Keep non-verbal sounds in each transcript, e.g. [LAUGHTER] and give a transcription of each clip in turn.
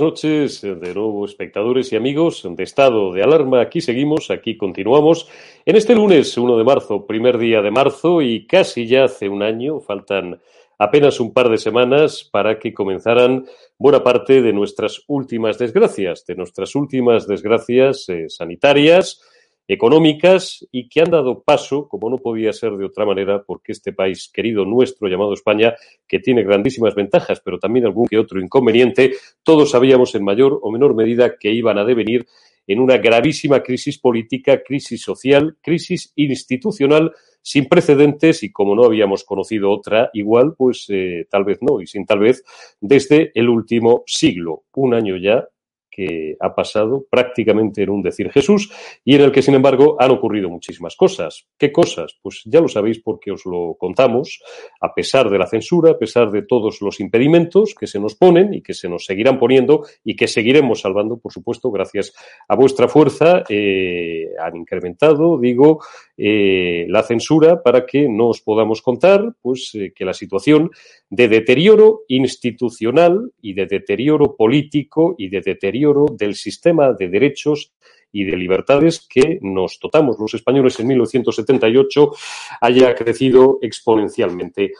buenas noches de nuevo, espectadores y amigos de Estado de Alarma. Aquí seguimos, aquí continuamos. En este lunes 1 de marzo, primer día de marzo y casi ya hace un año, faltan apenas un par de semanas para que comenzaran buena parte de nuestras últimas desgracias, de nuestras últimas desgracias eh, sanitarias, económicas y que han dado paso, como no podía ser de otra manera, porque este país querido nuestro llamado España, que tiene grandísimas ventajas, pero también algún que otro inconveniente, todos sabíamos en mayor o menor medida que iban a devenir en una gravísima crisis política, crisis social, crisis institucional sin precedentes y como no habíamos conocido otra igual, pues eh, tal vez no y sin tal vez desde el último siglo, un año ya que ha pasado prácticamente en un decir Jesús y en el que, sin embargo, han ocurrido muchísimas cosas. ¿Qué cosas? Pues ya lo sabéis porque os lo contamos, a pesar de la censura, a pesar de todos los impedimentos que se nos ponen y que se nos seguirán poniendo y que seguiremos salvando, por supuesto, gracias a vuestra fuerza, eh, han incrementado, digo, eh, la censura para que no os podamos contar pues, eh, que la situación de deterioro institucional y de deterioro político y de deterioro del sistema de derechos y de libertades que nos dotamos los españoles en 1978 haya crecido exponencialmente.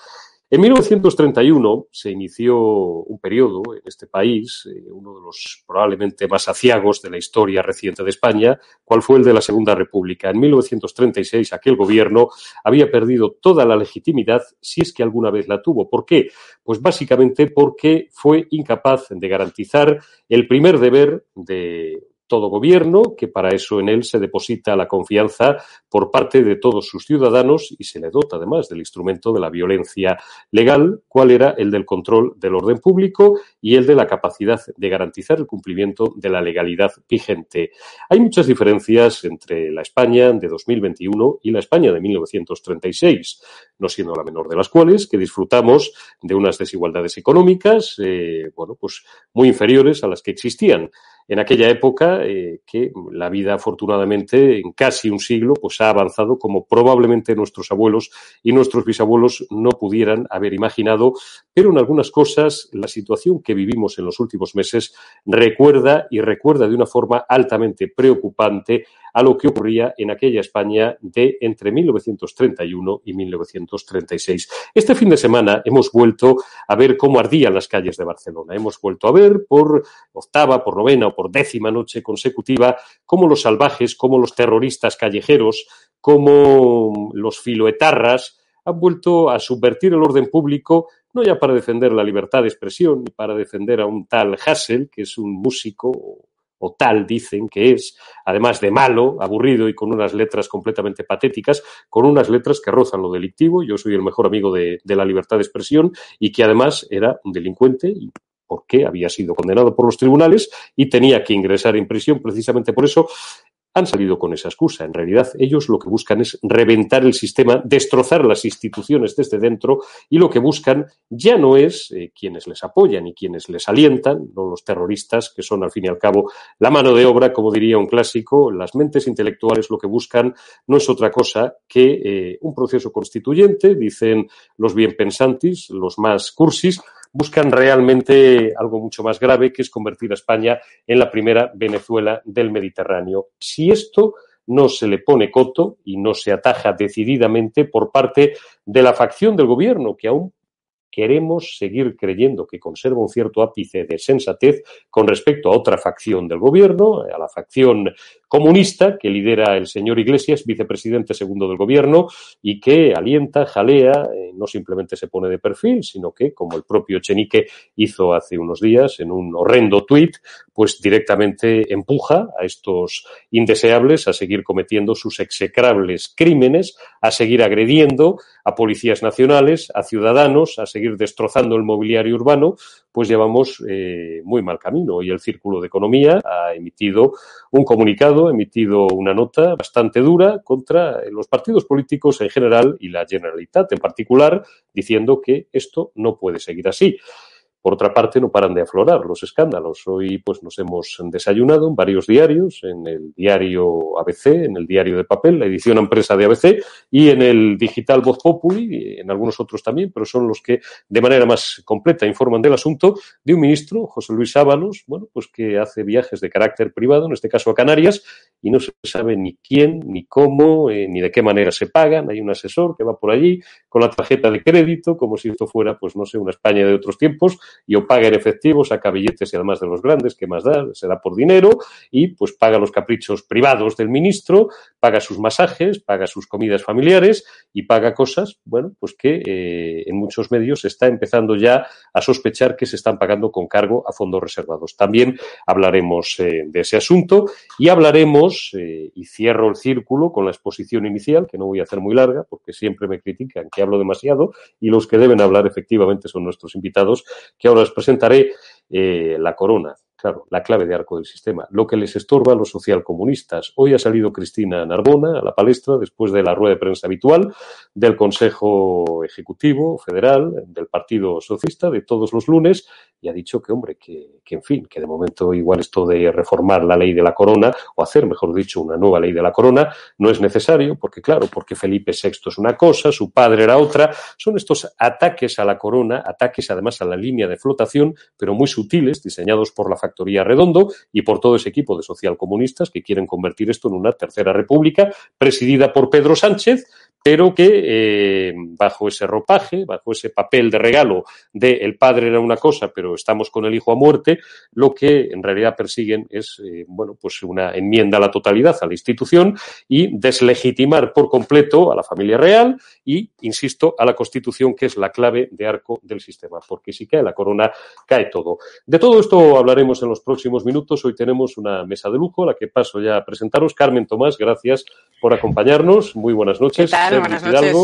En 1931 se inició un periodo en este país, eh, uno de los probablemente más aciagos de la historia reciente de España, cual fue el de la Segunda República. En 1936 aquel gobierno había perdido toda la legitimidad, si es que alguna vez la tuvo. ¿Por qué? Pues básicamente porque fue incapaz de garantizar el primer deber de todo gobierno, que para eso en él se deposita la confianza por parte de todos sus ciudadanos y se le dota además del instrumento de la violencia legal, cuál era el del control del orden público y el de la capacidad de garantizar el cumplimiento de la legalidad vigente. Hay muchas diferencias entre la España de 2021 y la España de 1936, no siendo la menor de las cuales que disfrutamos de unas desigualdades económicas, eh, bueno, pues muy inferiores a las que existían en aquella época eh, que la vida afortunadamente en casi un siglo pues ha avanzado como probablemente nuestros abuelos y nuestros bisabuelos no pudieran haber imaginado, pero en algunas cosas la situación que vivimos en los últimos meses recuerda y recuerda de una forma altamente preocupante a lo que ocurría en aquella España de entre 1931 y 1936. Este fin de semana hemos vuelto a ver cómo ardían las calles de Barcelona. Hemos vuelto a ver por octava, por novena o por décima noche consecutiva cómo los salvajes, cómo los terroristas callejeros, cómo los filoetarras han vuelto a subvertir el orden público, no ya para defender la libertad de expresión, ni para defender a un tal Hassel, que es un músico o tal dicen que es, además de malo, aburrido y con unas letras completamente patéticas, con unas letras que rozan lo delictivo. Yo soy el mejor amigo de, de la libertad de expresión y que además era un delincuente y porque había sido condenado por los tribunales y tenía que ingresar en prisión precisamente por eso han salido con esa excusa. En realidad, ellos lo que buscan es reventar el sistema, destrozar las instituciones desde dentro y lo que buscan ya no es eh, quienes les apoyan y quienes les alientan, no los terroristas, que son al fin y al cabo la mano de obra, como diría un clásico, las mentes intelectuales lo que buscan no es otra cosa que eh, un proceso constituyente, dicen los bien pensantes, los más cursis, buscan realmente algo mucho más grave, que es convertir a España en la primera Venezuela del Mediterráneo. Si esto no se le pone coto y no se ataja decididamente por parte de la facción del gobierno, que aún queremos seguir creyendo que conserva un cierto ápice de sensatez con respecto a otra facción del gobierno, a la facción comunista que lidera el señor Iglesias, vicepresidente segundo del gobierno, y que alienta, jalea, eh, no simplemente se pone de perfil, sino que, como el propio Chenique hizo hace unos días en un horrendo tuit, pues directamente empuja a estos indeseables a seguir cometiendo sus execrables crímenes, a seguir agrediendo a policías nacionales, a ciudadanos, a seguir destrozando el mobiliario urbano, pues llevamos eh, muy mal camino. Y el Círculo de Economía ha emitido un comunicado, emitido una nota bastante dura contra los partidos políticos en general y la Generalitat en particular, diciendo que esto no puede seguir así. Por otra parte, no paran de aflorar los escándalos. Hoy pues nos hemos desayunado en varios diarios, en el diario ABC, en el diario de papel, la edición empresa de ABC y en el digital Voz Populi, en algunos otros también, pero son los que de manera más completa informan del asunto de un ministro, José Luis Ábalos, bueno, pues que hace viajes de carácter privado, en este caso a Canarias, y no se sabe ni quién, ni cómo, eh, ni de qué manera se pagan. Hay un asesor que va por allí con la tarjeta de crédito, como si esto fuera, pues no sé, una España de otros tiempos, y o paga en efectivo, saca billetes y además de los grandes, que más da? Se da por dinero y pues paga los caprichos privados del ministro, paga sus masajes, paga sus comidas familiares y paga cosas, bueno, pues que eh, en muchos medios se está empezando ya a sospechar que se están pagando con cargo a fondos reservados. También hablaremos eh, de ese asunto y hablaremos, eh, y cierro el círculo con la exposición inicial, que no voy a hacer muy larga porque siempre me critican que hablo demasiado y los que deben hablar efectivamente son nuestros invitados, que ahora les presentaré eh, la corona, claro, la clave de arco del sistema, lo que les estorba a los socialcomunistas. Hoy ha salido Cristina Narbona a la palestra después de la rueda de prensa habitual del Consejo Ejecutivo Federal del Partido Socialista de todos los lunes y ha dicho que, hombre, que, que, en fin, que de momento igual esto de reformar la ley de la corona o hacer, mejor dicho, una nueva ley de la corona no es necesario porque, claro, porque Felipe VI es una cosa, su padre era otra. Son estos ataques a la corona, ataques además a la línea de flotación, pero muy sutiles, diseñados por la Redondo y por todo ese equipo de socialcomunistas que quieren convertir esto en una tercera república presidida por Pedro Sánchez, pero que eh, bajo ese ropaje, bajo ese papel de regalo de el padre era una cosa, pero estamos con el hijo a muerte, lo que en realidad persiguen es, eh, bueno, pues una enmienda a la totalidad a la institución y deslegitimar por completo a la familia real y, insisto, a la Constitución, que es la clave de arco del sistema, porque si cae la corona, cae todo. De todo esto hablaremos en los próximos minutos. Hoy tenemos una mesa de lujo, la que paso ya a presentaros. Carmen Tomás, gracias por acompañarnos. Muy buenas noches. Buenas noches.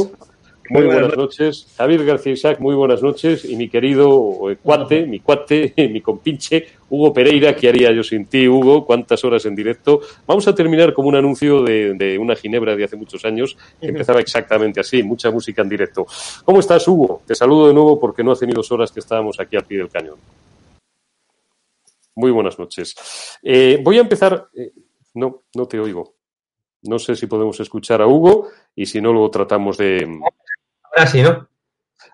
Muy buenas noches. Javier García Isaac, muy buenas noches. Y mi querido eh, cuate, mi cuate, [LAUGHS] mi compinche, Hugo Pereira, ¿qué haría yo sin ti, Hugo? ¿Cuántas horas en directo? Vamos a terminar como un anuncio de, de una ginebra de hace muchos años, que empezaba exactamente así, mucha música en directo. ¿Cómo estás, Hugo? Te saludo de nuevo porque no hace ni dos horas que estábamos aquí al pie del cañón. Muy buenas noches. Eh, voy a empezar. Eh, no, no te oigo. No sé si podemos escuchar a Hugo y si no, luego tratamos de. Ahora sí, ¿no?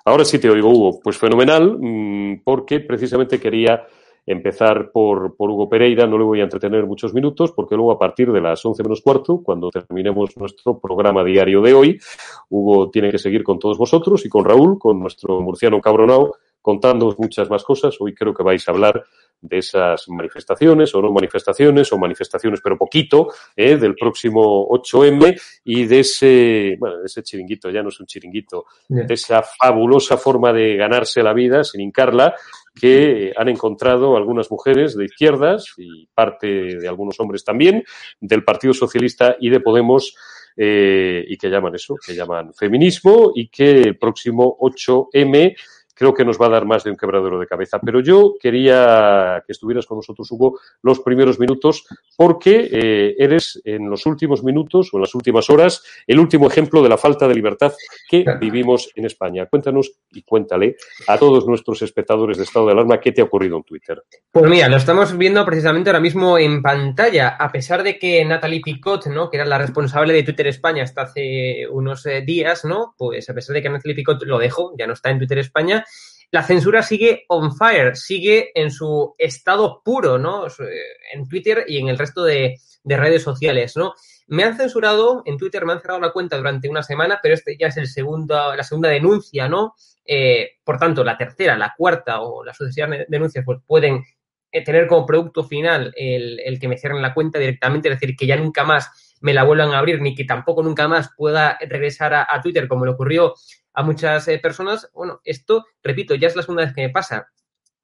Ahora sí te oigo, Hugo. Pues fenomenal, mm, porque precisamente quería empezar por, por, Hugo Pereira. No le voy a entretener muchos minutos, porque luego a partir de las once menos cuarto, cuando terminemos nuestro programa diario de hoy, Hugo tiene que seguir con todos vosotros y con Raúl, con nuestro murciano cabronao, contándoos muchas más cosas. Hoy creo que vais a hablar de esas manifestaciones o no manifestaciones o manifestaciones pero poquito ¿eh? del próximo 8M y de ese, bueno, de ese chiringuito, ya no es un chiringuito, de esa fabulosa forma de ganarse la vida sin hincarla que han encontrado algunas mujeres de izquierdas y parte de algunos hombres también del Partido Socialista y de Podemos eh, y que llaman eso, que llaman feminismo y que el próximo 8M creo que nos va a dar más de un quebradero de cabeza. Pero yo quería que estuvieras con nosotros, Hugo, los primeros minutos, porque eh, eres en los últimos minutos o en las últimas horas el último ejemplo de la falta de libertad que [LAUGHS] vivimos en España. Cuéntanos y cuéntale a todos nuestros espectadores de estado de alarma qué te ha ocurrido en Twitter. Pues mira, lo estamos viendo precisamente ahora mismo en pantalla. A pesar de que Natalie Picot, ¿no? que era la responsable de Twitter España hasta hace unos eh, días, ¿no? Pues a pesar de que Natalie Picot lo dejó, ya no está en Twitter España, la censura sigue on fire, sigue en su estado puro, ¿no? En Twitter y en el resto de, de, redes sociales, ¿no? Me han censurado, en Twitter me han cerrado la cuenta durante una semana, pero este ya es el segundo, la segunda denuncia, ¿no? Eh, por tanto, la tercera, la cuarta o las sucesivas denuncias pues pueden eh, tener como producto final el, el que me cierren la cuenta directamente, es decir, que ya nunca más me la vuelvan a abrir, ni que tampoco nunca más pueda regresar a, Twitter, como le ocurrió a muchas eh, personas. Bueno, esto, repito, ya es la segunda vez que me pasa.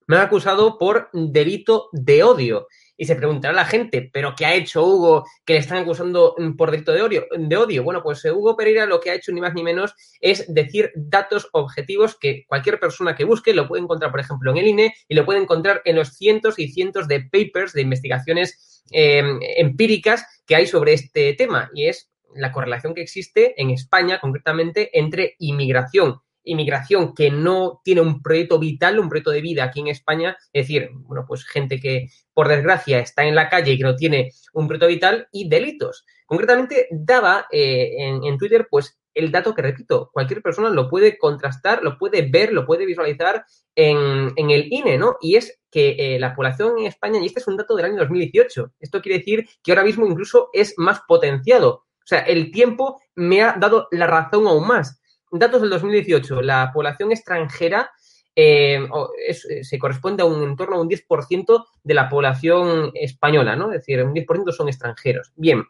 Me han acusado por delito de odio. Y se preguntará la gente, ¿pero qué ha hecho Hugo que le están acusando por delito de odio? De odio? Bueno, pues eh, Hugo Pereira lo que ha hecho ni más ni menos es decir datos objetivos que cualquier persona que busque lo puede encontrar, por ejemplo, en el INE y lo puede encontrar en los cientos y cientos de papers, de investigaciones eh, empíricas que hay sobre este tema. Y es la correlación que existe en España, concretamente, entre inmigración inmigración que no tiene un proyecto vital, un proyecto de vida aquí en España, es decir, bueno, pues gente que por desgracia está en la calle y que no tiene un proyecto vital y delitos. Concretamente, daba eh, en, Twitter, pues, el dato que repito, cualquier persona lo puede contrastar, lo puede ver, lo puede visualizar en, el INE, ¿no? Y es que eh, la población en España, y este es un dato del año 2018, esto quiere decir que ahora mismo incluso es más potenciado. O sea, el tiempo me ha dado la razón aún más datos del 2018, la población extranjera eh, eh, se corresponde a un en torno a un 10% de la población española, ¿no? Es decir, un 10% son extranjeros. Bien,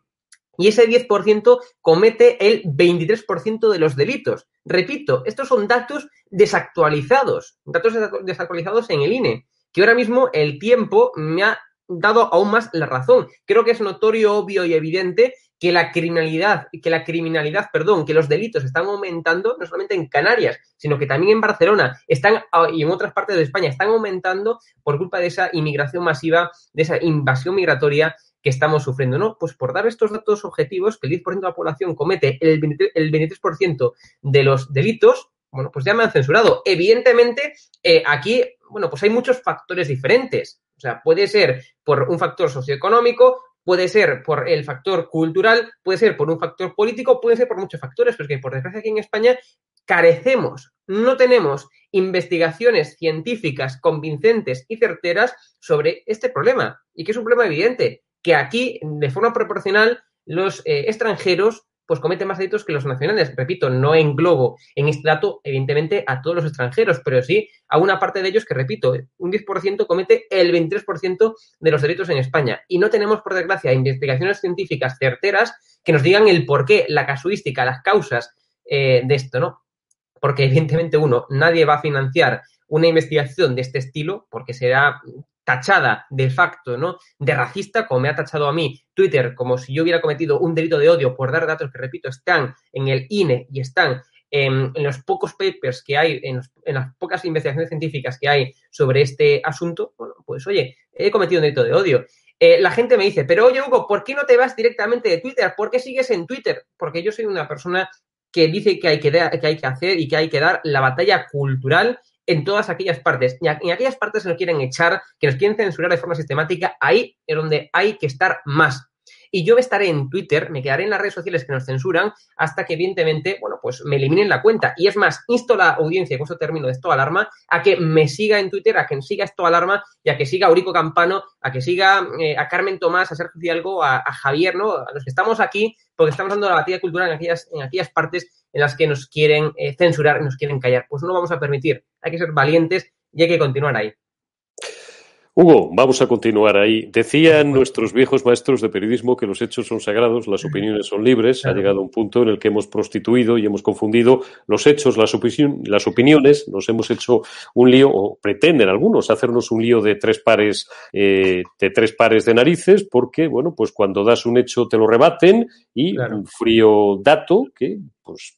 y ese 10% comete el 23% de los delitos. Repito, estos son datos desactualizados, datos desactualizados en el INE, que ahora mismo el tiempo me ha dado aún más la razón. Creo que es notorio, obvio y evidente que la criminalidad, que la criminalidad, perdón, que los delitos están aumentando, no solamente en Canarias, sino que también en Barcelona están ah, y en otras partes de España están aumentando por culpa de esa inmigración masiva, de esa invasión migratoria que estamos sufriendo, ¿no? Pues por dar estos datos objetivos, que el 10% de la población comete el 23%, de los delitos, bueno, pues ya me han censurado. Evidentemente, eh, aquí, bueno, pues hay muchos factores diferentes. O sea, puede ser por un factor socioeconómico, puede ser por el factor cultural, puede ser por un factor político, puede ser por muchos factores, pero es que por desgracia aquí en España carecemos, no tenemos investigaciones científicas convincentes y certeras sobre este problema, y que es un problema evidente, que aquí, de forma proporcional, los eh, extranjeros pues cometen más delitos que los nacionales. Repito, no englobo en este dato, evidentemente, a todos los extranjeros, pero sí a una parte de ellos que, repito, un 10% comete el 23% de los delitos en España. Y no tenemos, por desgracia, investigaciones científicas certeras que nos digan el porqué, la casuística, las causas eh, de esto, ¿no? Porque, evidentemente, uno, nadie va a financiar una investigación de este estilo porque será tachada de facto, ¿no? De racista, como me ha tachado a mí Twitter, como si yo hubiera cometido un delito de odio por dar datos que, repito, están en el INE y están en, los pocos papers que hay, en, las pocas investigaciones científicas que hay sobre este asunto, bueno, pues oye, he cometido un delito de odio. Eh, la gente me dice, pero oye, Hugo, ¿por qué no te vas directamente de Twitter? ¿Por qué sigues en Twitter? Porque yo soy una persona que dice que hay que, que hay que hacer y que hay que dar la batalla cultural en todas aquellas partes. Y en aquellas partes que nos quieren echar, que nos quieren censurar de forma sistemática, ahí es donde hay que estar más. Y yo estaré en Twitter, me quedaré en las redes sociales que nos censuran hasta que, evidentemente, bueno, pues me eliminen la cuenta. Y es más, insto a la audiencia, con eso termino de esto alarma, a que me siga en Twitter, a que siga esto alarma y a que siga a Eurico Campano, a que siga eh, a Carmen Tomás, a Sergio Fidalgo, a, a, Javier, ¿no? A los que estamos aquí, porque estamos dando la batalla cultural en aquellas, en aquellas partes en las que nos quieren eh, censurar, nos quieren callar. Pues no vamos a permitir. Hay que ser valientes y hay que continuar ahí. Hugo, vamos a continuar ahí. Decían nuestros viejos maestros de periodismo que los hechos son sagrados, las opiniones son libres. Ha llegado un punto en el que hemos prostituido y hemos confundido los hechos, las, las opiniones. Nos hemos hecho un lío, o pretenden algunos hacernos un lío de tres pares, eh, de tres pares de narices, porque, bueno, pues cuando das un hecho te lo rebaten y un frío dato que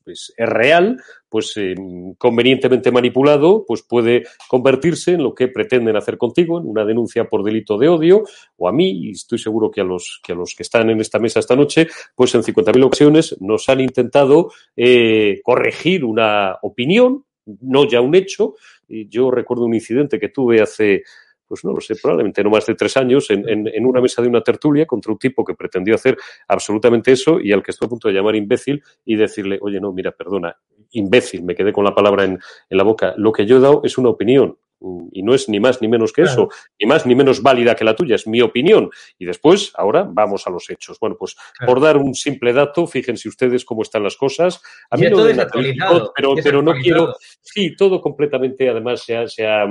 pues, es real, pues eh, convenientemente manipulado, pues puede convertirse en lo que pretenden hacer contigo, en una denuncia por delito de odio, o a mí, y estoy seguro que a los que, a los que están en esta mesa esta noche, pues en 50.000 ocasiones nos han intentado eh, corregir una opinión, no ya un hecho. Yo recuerdo un incidente que tuve hace pues no lo sé, probablemente no más de tres años, en, en, una mesa de una tertulia contra un tipo que pretendió hacer absolutamente eso y al que estuve a punto de llamar imbécil y decirle, oye, no, mira, perdona, imbécil, me quedé con la palabra en, en la boca. Lo que yo he dado es una opinión, y no es ni más ni menos que eso, ni más ni menos válida que la tuya, es mi opinión. Y después, ahora vamos a los hechos. Bueno, pues por dar un simple dato, fíjense ustedes cómo están las cosas. A mí no pero, pero no quiero, sí, todo completamente, además, se se ha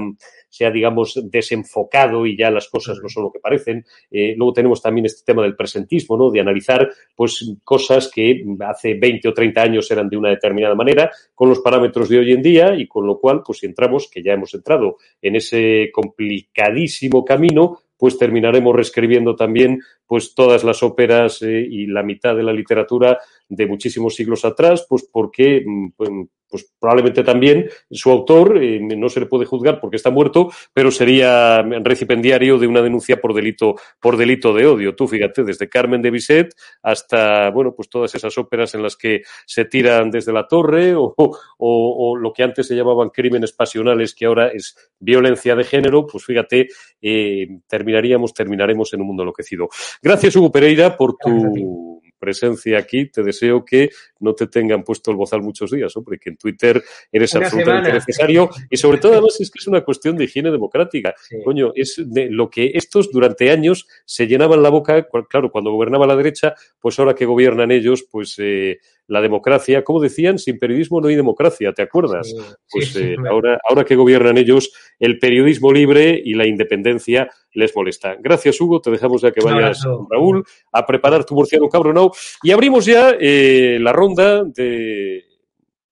se ha, digamos, desenfocado y ya las cosas no son lo que parecen. Eh, luego tenemos también este tema del presentismo, ¿no? De analizar, pues, cosas que hace 20 o 30 años eran de una determinada manera, con los parámetros de hoy en día, y con lo cual, pues, si entramos, que ya hemos entrado en ese complicadísimo camino, pues terminaremos reescribiendo también pues todas las óperas eh, y la mitad de la literatura de muchísimos siglos atrás, pues porque mm, pues, pues probablemente también su autor eh, no se le puede juzgar porque está muerto, pero sería recipendiario de una denuncia por delito, por delito de odio. Tú fíjate, desde Carmen de Bizet hasta, bueno, pues todas esas óperas en las que se tiran desde la torre o, o, lo que antes se llamaban crímenes pasionales, que ahora es violencia de género, pues fíjate, eh, terminaríamos, terminaremos en un mundo enloquecido. Gracias, Hugo Pereira, por tu presencia aquí. Te deseo que no te tengan puesto el bozal muchos días, hombre, que en Twitter eres absolutamente necesario. Y sobre todo, además, es que es una cuestión de higiene democrática. Coño, es de lo que estos durante años se llenaban la boca, claro, cuando gobernaba la derecha, pues ahora que gobiernan ellos, pues eh, la democracia, como decían, sin periodismo no hay democracia, ¿te acuerdas? pues eh, ahora, ahora que gobiernan ellos, el periodismo libre y la independencia les molesta. Gracias, Hugo. Te dejamos ya que vayas, Raúl, a preparar tu murciano cabronao. Y abrimos ya eh, la ronda de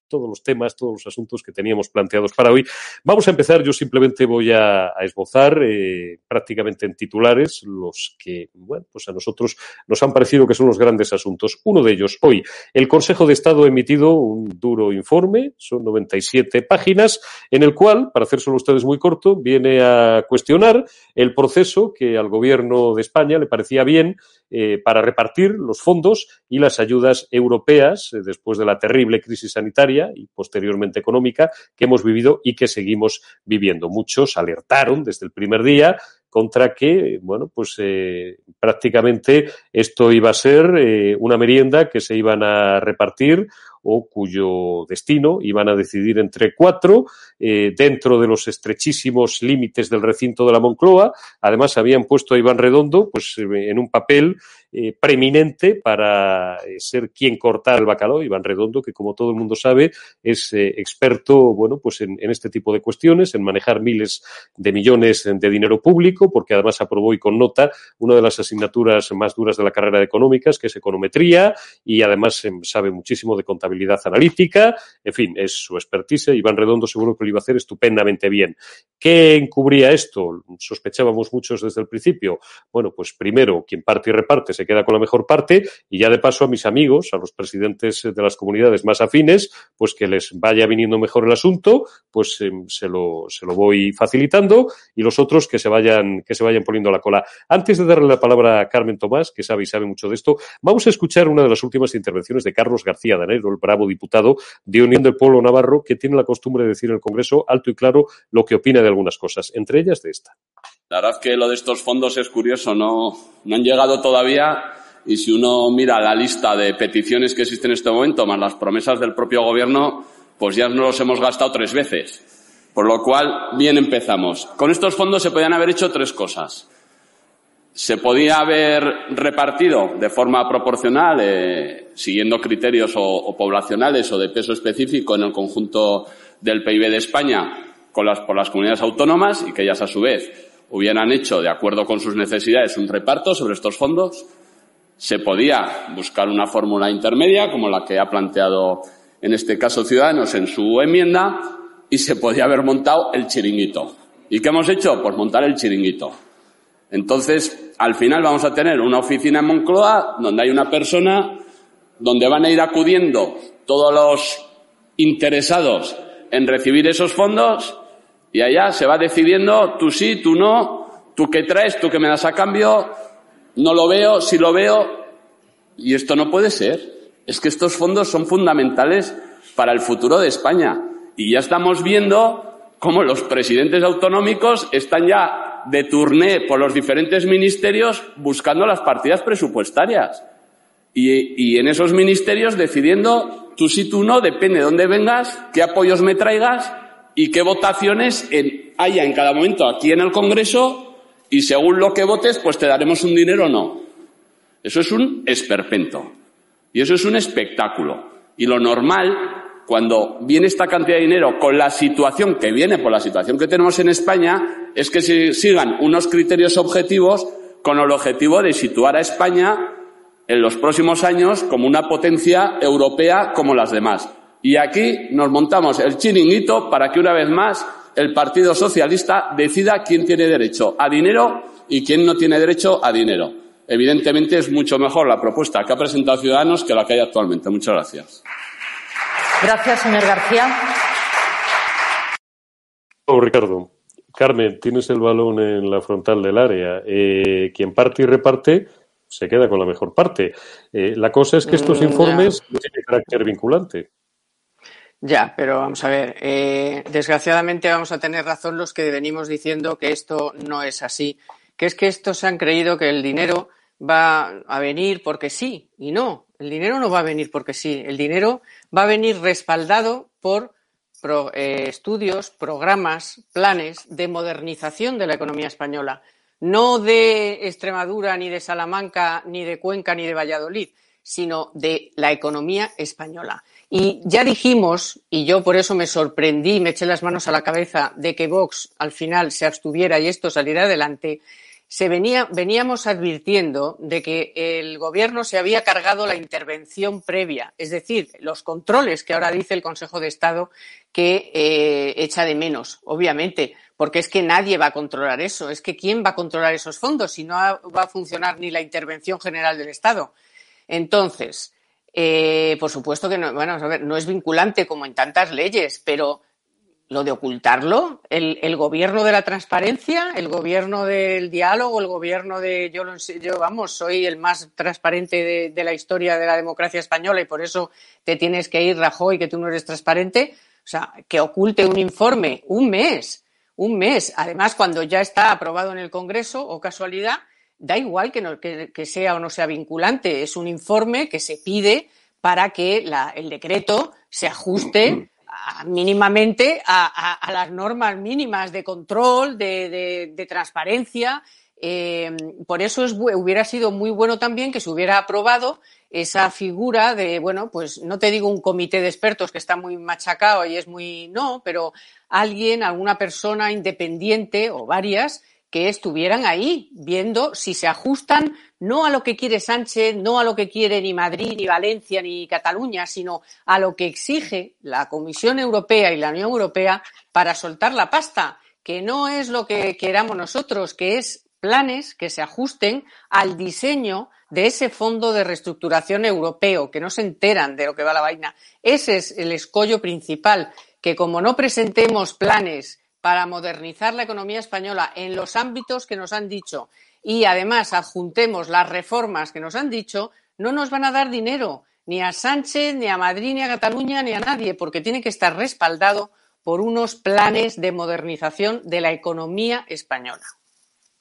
todos los temas, todos los asuntos que teníamos planteados para hoy. Vamos a empezar, yo simplemente voy a, esbozar eh, prácticamente en titulares los que, bueno, pues a nosotros nos han parecido que son los grandes asuntos. Uno de ellos, hoy, el Consejo de Estado ha emitido un duro informe, son 97 páginas, en el cual, para hacérselo ustedes muy corto, viene a cuestionar el proceso que al Gobierno de España le parecía bien eh, para repartir los fondos y las ayudas europeas eh, después de la terrible crisis sanitaria y posteriormente económica que hemos vivido y que seguimos viviendo. Muchos alertaron desde el primer día contra que, bueno, pues eh, prácticamente esto iba a ser una merienda que se iban a repartir o cuyo destino iban a decidir entre cuatro eh, dentro de los estrechísimos límites del recinto de la Moncloa. Además, habían puesto a Iván Redondo pues, eh, en un papel eh, preeminente para ser quien cortar el bacalao. Iván Redondo, que como todo el mundo sabe, es experto bueno, pues en, en, este tipo de cuestiones, en manejar miles de millones de dinero público, porque además aprobó y con nota una de las asignaturas más duras de la carrera de económicas, que es econometría, y además sabe muchísimo de contabilidad analítica, en fin, es su expertise. Iván Redondo seguro que lo iba a hacer estupendamente bien. ¿Qué encubría esto? Sospechábamos muchos desde el principio. Bueno, pues primero, quien parte y reparte se queda con la mejor parte y ya de paso a mis amigos, a los presidentes de las comunidades más afines, pues que les vaya viniendo mejor el asunto, pues eh, se, lo, se lo voy facilitando y los otros que se vayan, que se vayan poniendo la cola. Antes de darle la palabra a Carmen Tomás, que sabe y sabe mucho de esto, vamos a escuchar una de las últimas intervenciones de Carlos García Danero, bravo diputado de Unión del Pueblo Navarro, que tiene la costumbre de decir en el Congreso alto y claro lo que opina de algunas cosas, entre ellas de esta. La verdad es que lo de estos fondos es curioso, no, no han llegado todavía y si uno mira la lista de peticiones que existen en este momento, más las promesas del propio Gobierno, pues ya nos los hemos gastado tres veces. Por lo cual, bien empezamos. Con estos fondos se podían haber hecho tres cosas. Se podía haber repartido de forma proporcional, eh, siguiendo criterios o, poblacionales o de peso específico en el conjunto del PIB de España con por las comunidades autónomas y que ellas a su vez hubieran hecho, de acuerdo con sus necesidades, un reparto sobre estos fondos. Se podía buscar una fórmula intermedia, como la que ha planteado en este caso Ciudadanos en su enmienda, y se podía haber montado el chiringuito. ¿Y qué hemos hecho? Pues montar el chiringuito. Entonces, al final vamos a tener una oficina en Moncloa donde hay una persona donde van a ir acudiendo todos los interesados en recibir esos fondos y allá se va decidiendo tú sí, tú no, tú qué traes, tú qué me das a cambio, no lo veo, sí lo veo y esto no puede ser. Es que estos fondos son fundamentales para el futuro de España y ya estamos viendo cómo los presidentes autonómicos están ya de turné por los diferentes ministerios buscando las partidas presupuestarias. Y, en esos ministerios decidiendo tú sí, tú no, depende de dónde vengas, qué apoyos me traigas y qué votaciones haya en cada momento aquí en el Congreso y según lo que votes, pues te daremos un dinero o no. Eso es un esperpento. Y eso es un espectáculo. Y lo normal cuando viene esta cantidad de dinero con la situación que viene, por la situación que tenemos en España, es que se sigan unos criterios objetivos con el objetivo de situar a España en los próximos años como una potencia europea como las demás. Y aquí nos montamos el chiringuito para que una vez más el Partido Socialista decida quién tiene derecho a dinero y quién no tiene derecho a dinero. Evidentemente es mucho mejor la propuesta que ha presentado Ciudadanos que la que hay actualmente. Muchas gracias. Gracias, señor García. Oh, Ricardo. Carmen, tienes el balón en la frontal del área. Eh, quien parte y reparte se queda con la mejor parte. Eh, la cosa es que estos mm, informes no tienen carácter vinculante. Ya, pero vamos a ver. Eh, desgraciadamente vamos a tener razón los que venimos diciendo que esto no es así. Que es que estos han creído que el dinero va a venir porque sí y no. El dinero no va a venir porque sí. El dinero va a venir respaldado por eh, estudios, programas, planes de modernización de la economía española. No de Extremadura, ni de Salamanca, ni de Cuenca, ni de Valladolid, sino de la economía española. Y ya dijimos, y yo por eso me sorprendí, me eché las manos a la cabeza de que Vox al final se abstuviera y esto saliera adelante, se venía, veníamos advirtiendo de que el gobierno se había cargado la intervención previa, es decir, los controles que ahora dice el Consejo de Estado que eh, echa de menos, obviamente, porque es que nadie va a controlar eso, es que quién va a controlar esos fondos si no va a funcionar ni la intervención general del Estado. Entonces, eh, por supuesto que no, bueno, a ver, no es vinculante como en tantas leyes, pero lo de ocultarlo, el, gobierno de la transparencia, el gobierno del diálogo, el gobierno de yo, yo vamos, soy el más transparente de, la historia de la democracia española y por eso te tienes que ir, Rajoy, que tú no eres transparente. O sea, que oculte un informe un mes, un mes. Además, cuando ya está aprobado en el Congreso, o casualidad, da igual que, no, que, sea o no sea vinculante. Es un informe que se pide para que el decreto se ajuste mínimamente a, las normas mínimas de control, de, transparencia. Eh, por eso hubiera sido muy bueno también que se hubiera aprobado esa figura de, bueno, pues no te digo un comité de expertos que está muy machacado y es muy, no, pero alguien, alguna persona independiente o varias que estuvieran ahí viendo si se ajustan no a lo que quiere Sánchez, no a lo que quiere ni Madrid, ni Valencia, ni Cataluña, sino a lo que exige la Comisión Europea y la Unión Europea para soltar la pasta, que no es lo que queramos nosotros, que es planes que se ajusten al diseño de ese fondo de reestructuración europeo, que no se enteran de lo que va la vaina. Ese es el escollo principal, que como no presentemos planes para modernizar la economía española en los ámbitos que nos han dicho y además adjuntemos las reformas que nos han dicho, no nos van a dar dinero ni a Sánchez, ni a Madrid, ni a Cataluña, ni a nadie, porque tiene que estar respaldado por unos planes de modernización de la economía española.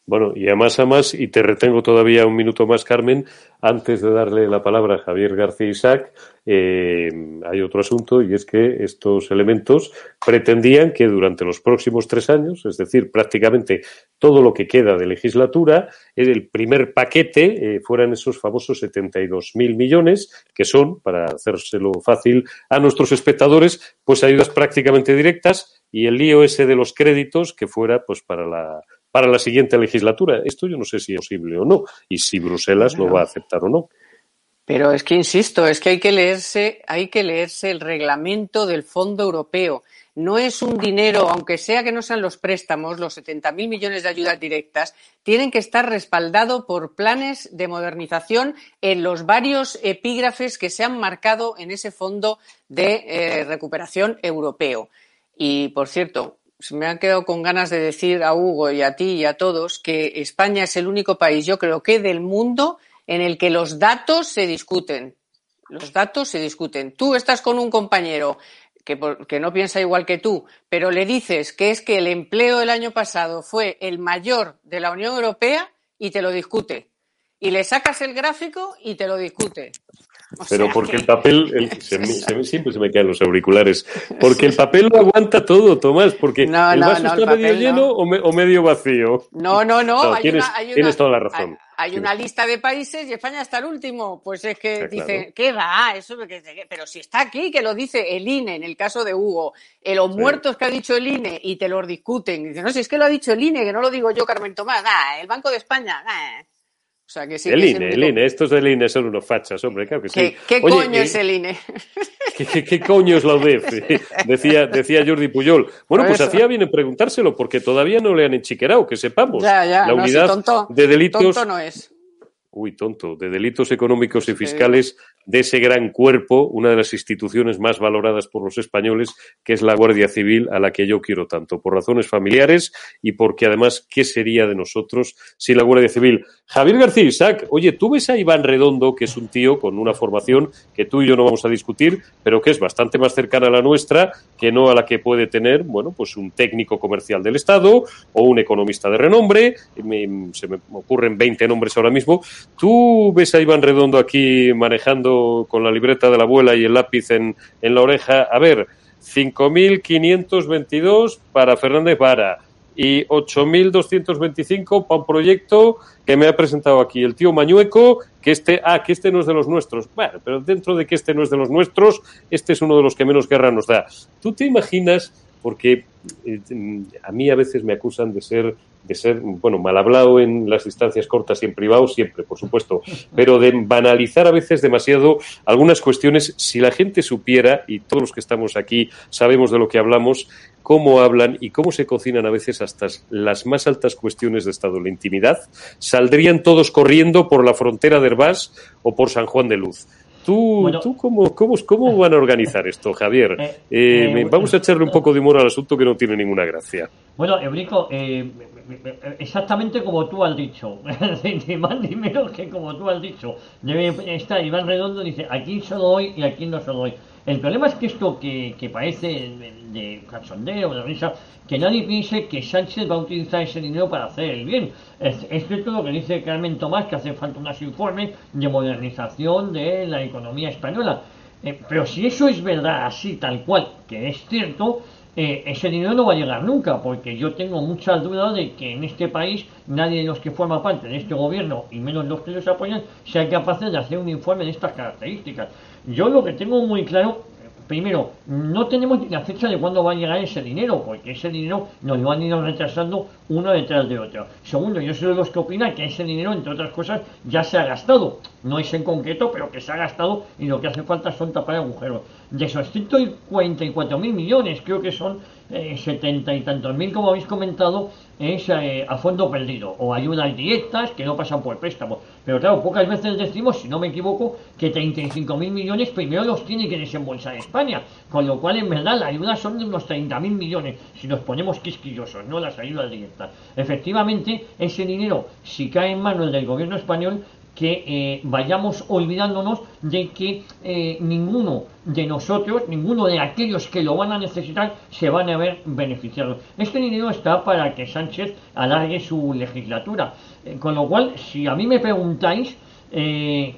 Bueno, y además, además, y te retengo todavía un minuto más, Carmen, antes de darle la palabra a Javier García Isaac, eh, hay otro asunto y es que estos elementos pretendían que durante los próximos tres años, es decir, prácticamente todo lo que queda de legislatura, el primer paquete eh, fueran esos famosos 72.000 millones, que son, para hacérselo fácil a nuestros espectadores, pues ayudas prácticamente directas y el lío ese de los créditos que fuera pues para la para la siguiente legislatura. Esto yo no sé si es posible o no y si Bruselas lo va a aceptar o no. Pero es que insisto, es que hay que leerse, hay que leerse el reglamento del Fondo Europeo. No es un dinero, aunque sea que no sean los préstamos, los 70.000 millones de ayudas directas, tienen que estar respaldados por planes de modernización en los varios epígrafes que se han marcado en ese Fondo de eh, Recuperación Europeo. Y, por cierto, me han quedado con ganas de decir a Hugo y a ti y a todos que España es el único país, yo creo que del mundo, en el que los datos se discuten. Los datos se discuten. Tú estás con un compañero que, que, no piensa igual que tú, pero le dices que es que el empleo del año pasado fue el mayor de la Unión Europea y te lo discute. Y le sacas el gráfico y te lo discute. [LAUGHS] Pero porque el papel, siempre se me caen los auriculares, porque el papel lo aguanta todo, Tomás, porque el vaso está medio lleno o, medio vacío. No, no, no, tienes, toda la razón. Hay, una lista de países y España está el último. Pues es que dice, ¿qué va? Eso, pero si está aquí, que lo dice el INE, en el caso de Hugo, eh, los muertos que ha dicho el INE y te los discuten. Y dicen, no, si es que lo ha dicho el INE, que no lo digo yo, Carmen Tomás, el Banco de España, el INE, el INE, estos del INE son unos fachas, hombre, claro que sí. ¿Qué, coño es el INE? [LAUGHS] ¿qué, coño es la UDEF? [LAUGHS] Decía, decía Jordi Puyol. Bueno, pues hacía bien en preguntárselo, porque todavía no le han enchiquerado, que sepamos. la unidad de delitos. Tonto no es. Uy, tonto, de delitos económicos y fiscales de ese gran cuerpo, una de las instituciones más valoradas por los españoles, que es la Guardia Civil, a la que yo quiero tanto, por razones familiares y porque además, ¿qué sería de nosotros sin la Guardia Civil? Javier García Isaac, oye, tú ves a Iván Redondo, que es un tío con una formación que tú y yo no vamos a discutir, pero que es bastante más cercana a la nuestra que no a la que puede tener, bueno, pues un técnico comercial del Estado o un economista de renombre, se me ocurren 20 nombres ahora mismo. ¿Tú ves a Iván Redondo aquí manejando con la libreta de la abuela y el lápiz en, en la oreja? A ver, 5.522 para Fernández Vara y 8.225 para un proyecto que me ha presentado aquí el tío Mañueco, que este, ah, que este no es de los nuestros. Bueno, pero dentro de que este no es de los nuestros, este es uno de los que menos guerra nos da. ¿Tú te imaginas? Porque eh, a mí a veces me acusan de ser de ser, bueno, mal hablado en las distancias cortas y en privado siempre, por supuesto, pero de banalizar a veces demasiado algunas cuestiones. Si la gente supiera, y todos los que estamos aquí sabemos de lo que hablamos, cómo hablan y cómo se cocinan a veces hasta las más altas cuestiones de Estado, la intimidad, saldrían todos corriendo por la frontera de Herbás o por San Juan de Luz. ¿Tú, ¿tú cómo, cómo, cómo, van a organizar esto, Javier? Eh, eh, eh, vamos a echarle un poco de humor al asunto que no tiene ninguna gracia. Bueno, Eurico, exactamente como tú has dicho, [LAUGHS] ni más ni menos que como tú has dicho. Debe estar Iván Redondo dice, aquí solo doy y aquí no solo doy. El problema es que esto que, que parece de cachondeo, de risa, que nadie piense que Sánchez va a utilizar ese dinero para hacer el bien. Es, es cierto lo que dice Carmen Tomás, que hace falta unos informes de modernización de la economía española. Eh, pero si eso es verdad, así tal cual, que es cierto, eh, ese dinero no va a llegar nunca, porque yo tengo muchas dudas de que en este país nadie de los que forma parte de este gobierno, y menos los que los apoyan, sea capaz de hacer un informe de estas características. Yo lo que tengo muy claro primero, no tenemos ni la fecha de cuándo va a llegar ese dinero, porque ese dinero nos lo han ido retrasando uno detrás de otro. Segundo, yo soy de los que opinan que ese dinero, entre otras cosas, ya se ha gastado. No es en concreto, pero que se ha gastado y lo que hace falta son tapar agujeros. De esos 144 mil millones, creo que son eh, 70 y tantos mil, como habéis comentado, es eh, a fondo perdido o ayudas directas que no pasan por préstamo. Pero claro, pocas veces decimos, si no me equivoco, que 35 mil millones primero los tiene que desembolsar España, con lo cual en verdad las ayudas son de unos 30 mil millones, si nos ponemos quisquillosos, no las ayudas directas. Efectivamente, ese dinero, si cae en manos del gobierno español, que eh, vayamos olvidándonos de que eh, ninguno de nosotros, ninguno de aquellos que lo van a necesitar, se van a ver beneficiados. Este dinero está para que Sánchez alargue su legislatura. Eh, con lo cual, si a mí me preguntáis,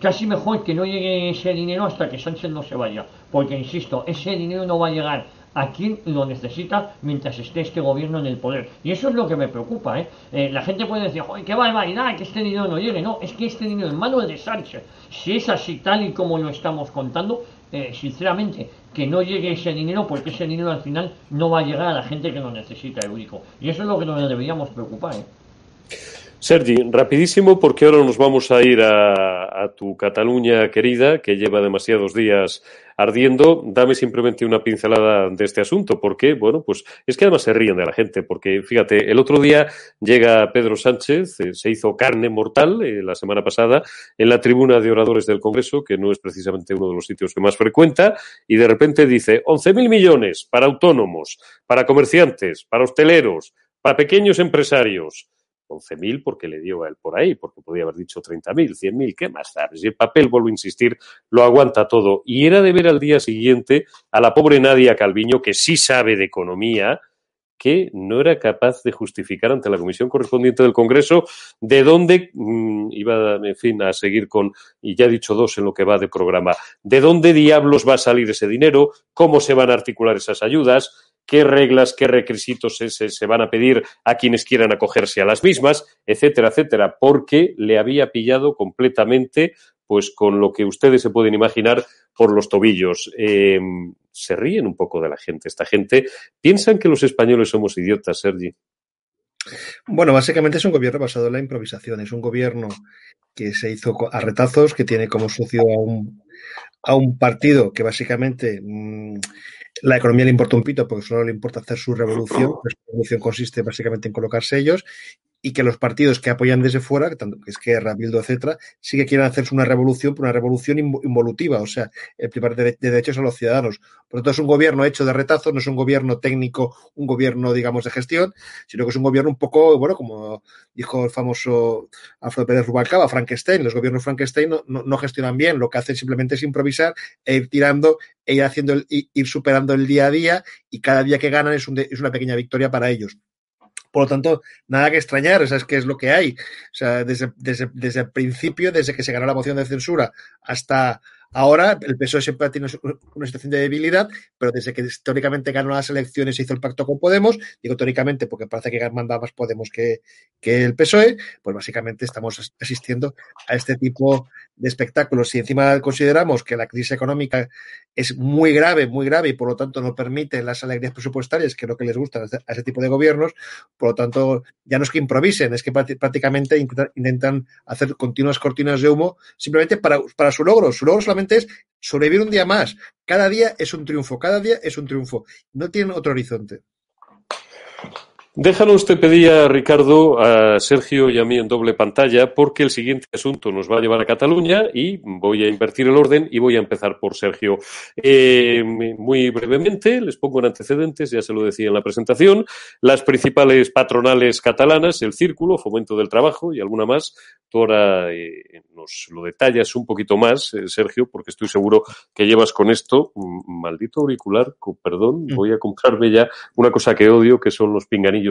casi mejor que no llegue ese dinero hasta que Sánchez no se vaya. Porque, insisto, ese dinero no va a llegar a quien lo necesita mientras esté este gobierno en el poder. Y eso es lo que me preocupa. ¿eh? eh la gente puede decir, Joder, qué barbaridad, que este dinero no llegue. No, es que este dinero en manos de Sánchez, si es así tal y como lo estamos contando, eh, sinceramente, que no llegue ese dinero porque ese dinero al final no va a llegar a la gente que lo necesita, Eurico. Y eso es lo que nos deberíamos preocupar. ¿eh? Sergi, rapidísimo porque ahora nos vamos a ir a, tu Cataluña querida, que lleva demasiados días ardiendo. Dame simplemente una pincelada de este asunto, porque, bueno, pues es que además se ríen de la gente, porque fíjate, el otro día llega Pedro Sánchez, eh, se hizo carne mortal eh, la semana pasada en la tribuna de oradores del Congreso, que no es precisamente uno de los sitios que más frecuenta, y de repente dice 11.000 millones para autónomos, para comerciantes, para hosteleros, para pequeños empresarios 11.000 porque le dio a él por ahí, porque podía haber dicho 30.000, 100.000, ¿qué más sabes? Y el papel, vuelvo a insistir, lo aguanta todo. Y era de ver al día siguiente a la pobre Nadia Calviño, que sí sabe de economía, que no era capaz de justificar ante la comisión correspondiente del Congreso de dónde mm, iba, en fin, a seguir con, y ya he dicho dos en lo que va de programa, de dónde diablos va a salir ese dinero, cómo se van a articular esas ayudas, qué reglas, qué requisitos se, se, van a pedir a quienes quieran acogerse a las mismas, etcétera, etcétera, porque le había pillado completamente, pues con lo que ustedes se pueden imaginar por los tobillos. Eh, se ríen un poco de la gente. Esta gente piensan que los españoles somos idiotas, Sergi. Bueno, básicamente es un gobierno basado en la improvisación. Es un gobierno que se hizo a retazos, que tiene como socio a un, a un partido que básicamente mmm, la economía le importa un pito porque solo le importa hacer su revolución. Pues su revolución consiste básicamente en colocarse ellos y que los partidos que apoyan desde fuera, tanto que es que Bildu, etcétera, sí que quieren hacerse una revolución, una revolución involutiva, o sea, el privar de, derechos a los ciudadanos. Por lo tanto, es un gobierno hecho de retazos, no es un gobierno técnico, un gobierno, digamos, de gestión, sino que es un gobierno un poco, bueno, como dijo el famoso Alfredo Pérez Rubalcaba, Frankenstein, los gobiernos Frankenstein no, no, gestionan bien, lo que hacen simplemente es improvisar e ir tirando, e ir haciendo, el, ir superando el día a día, y cada día que ganan es, un, es una pequeña victoria para ellos. Por lo tanto, nada que extrañar, sea, es que es lo que hay. O sea, desde, desde, desde el principio, desde que se ganó la moción de censura hasta Ahora el PSOE siempre tiene una situación de debilidad, pero desde que históricamente ganó las elecciones y hizo el pacto con Podemos, digo teóricamente porque parece que manda más Podemos que, que el PSOE, pues básicamente estamos asistiendo a este tipo de espectáculos. Si encima consideramos que la crisis económica es muy grave, muy grave y por lo tanto no permite las alegrías presupuestarias, que es lo que les gusta a ese tipo de gobiernos, por lo tanto ya no es que improvisen, es que prácticamente intentan hacer continuas cortinas de humo simplemente para, para su logro. Su logro solamente es sobrevivir un día más. Cada día es un triunfo, cada día es un triunfo. No tienen otro horizonte. Déjanos, te pedía, Ricardo, a Sergio y a mí en doble pantalla, porque el siguiente asunto nos va a llevar a Cataluña y voy a invertir el orden y voy a empezar por Sergio. Eh, muy brevemente, les pongo en antecedentes, ya se lo decía en la presentación, las principales patronales catalanas, el Círculo, Fomento del Trabajo y alguna más. Tú ahora eh, nos lo detallas un poquito más, eh, Sergio, porque estoy seguro que llevas con esto, maldito auricular, con perdón, mm. voy a comprarme ya una cosa que odio, que son los pinganillos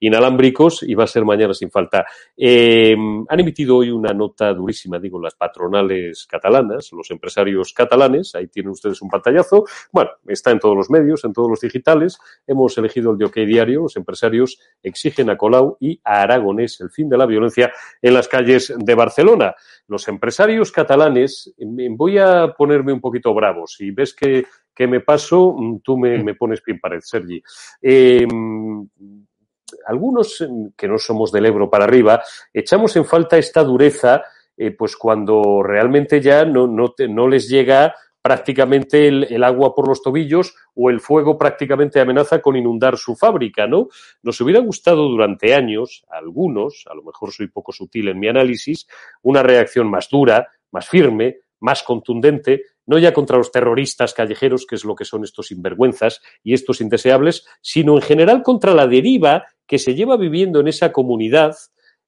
inalámbricos y va a ser mañana sin falta. Eh, han emitido hoy una nota durísima, digo, las patronales catalanas, los empresarios catalanes, ahí tienen ustedes un pantallazo. Bueno, está en todos los medios, en todos los digitales. Hemos elegido el de OK Diario. Los empresarios exigen a Colau y a Aragonés el fin de la violencia en las calles de Barcelona. Los empresarios catalanes, voy a ponerme un poquito bravos. Si ves que, que me paso, tú me, me pones pie en pared, Sergi. Eh, algunos mm, que no somos del Ebro para arriba, echamos en falta esta dureza, eh, pues cuando realmente ya no, no, no les llega prácticamente el, agua por los tobillos o el fuego prácticamente amenaza con inundar su fábrica, ¿no? Nos hubiera gustado durante años, algunos, a lo mejor soy poco sutil en mi análisis, una reacción más dura, más firme, más contundente, no ya contra los terroristas callejeros, que es lo que son estos sinvergüenzas y estos indeseables, sino en general contra la deriva que se lleva viviendo en esa comunidad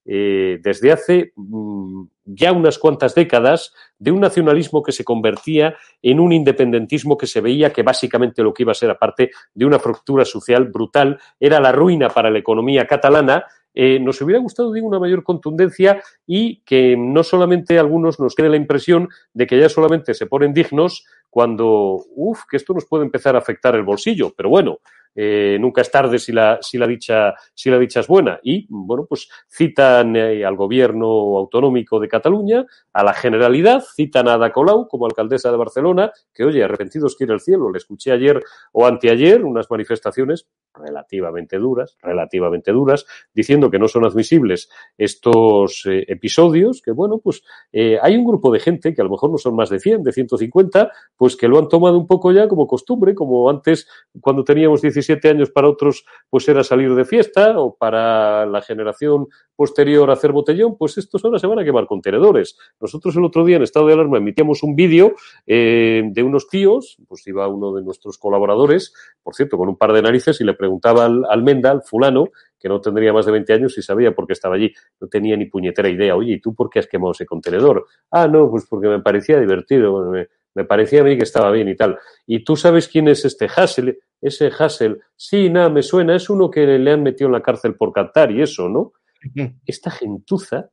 eh, desde hace mm, ya unas cuantas décadas de un nacionalismo que se convertía en un independentismo que se veía que básicamente lo que iba a ser, aparte de una fractura social brutal, era la ruina para la economía catalana. Eh, nos hubiera gustado, digo, una mayor contundencia y que no solamente a algunos nos quede la impresión de que ya solamente se ponen dignos cuando, uff, que esto nos puede empezar a afectar el bolsillo. Pero bueno, eh, nunca es tarde si la, si la, dicha, si la dicha es buena. Y, bueno, pues citan eh, al gobierno autonómico de Cataluña, a la Generalidad, citan a Ada Colau como alcaldesa de Barcelona, que, oye, arrepentidos quiere el cielo. Le escuché ayer o anteayer unas manifestaciones relativamente duras, relativamente duras, diciendo que no son admisibles estos eh, episodios, que, bueno, pues hay un grupo de gente, que a lo mejor no son más de 100, de 150, pues que lo han tomado un poco ya como costumbre, como antes, cuando teníamos 17 años para otros pues era salir de fiesta o para la generación posterior hacer botellón, pues estos ahora se van a quemar contenedores. Nosotros el otro día en estado de alarma emitíamos un vídeo eh, de unos tíos, pues iba uno de nuestros colaboradores, por cierto, con un par de narices y le preguntaba al, al Menda, al fulano, que no tendría más de 20 años y sabía por qué estaba allí. No tenía ni puñetera idea. Oye, ¿y tú por qué has quemado ese contenedor? Ah, no, pues porque me parecía divertido. me, me parecía a mí que estaba bien y tal. ¿Y tú sabes quién es este Hassel? Ese Hassel. Sí, nada, me suena. Es uno que le han metido en la cárcel por cantar y eso, ¿no? Esta gentuza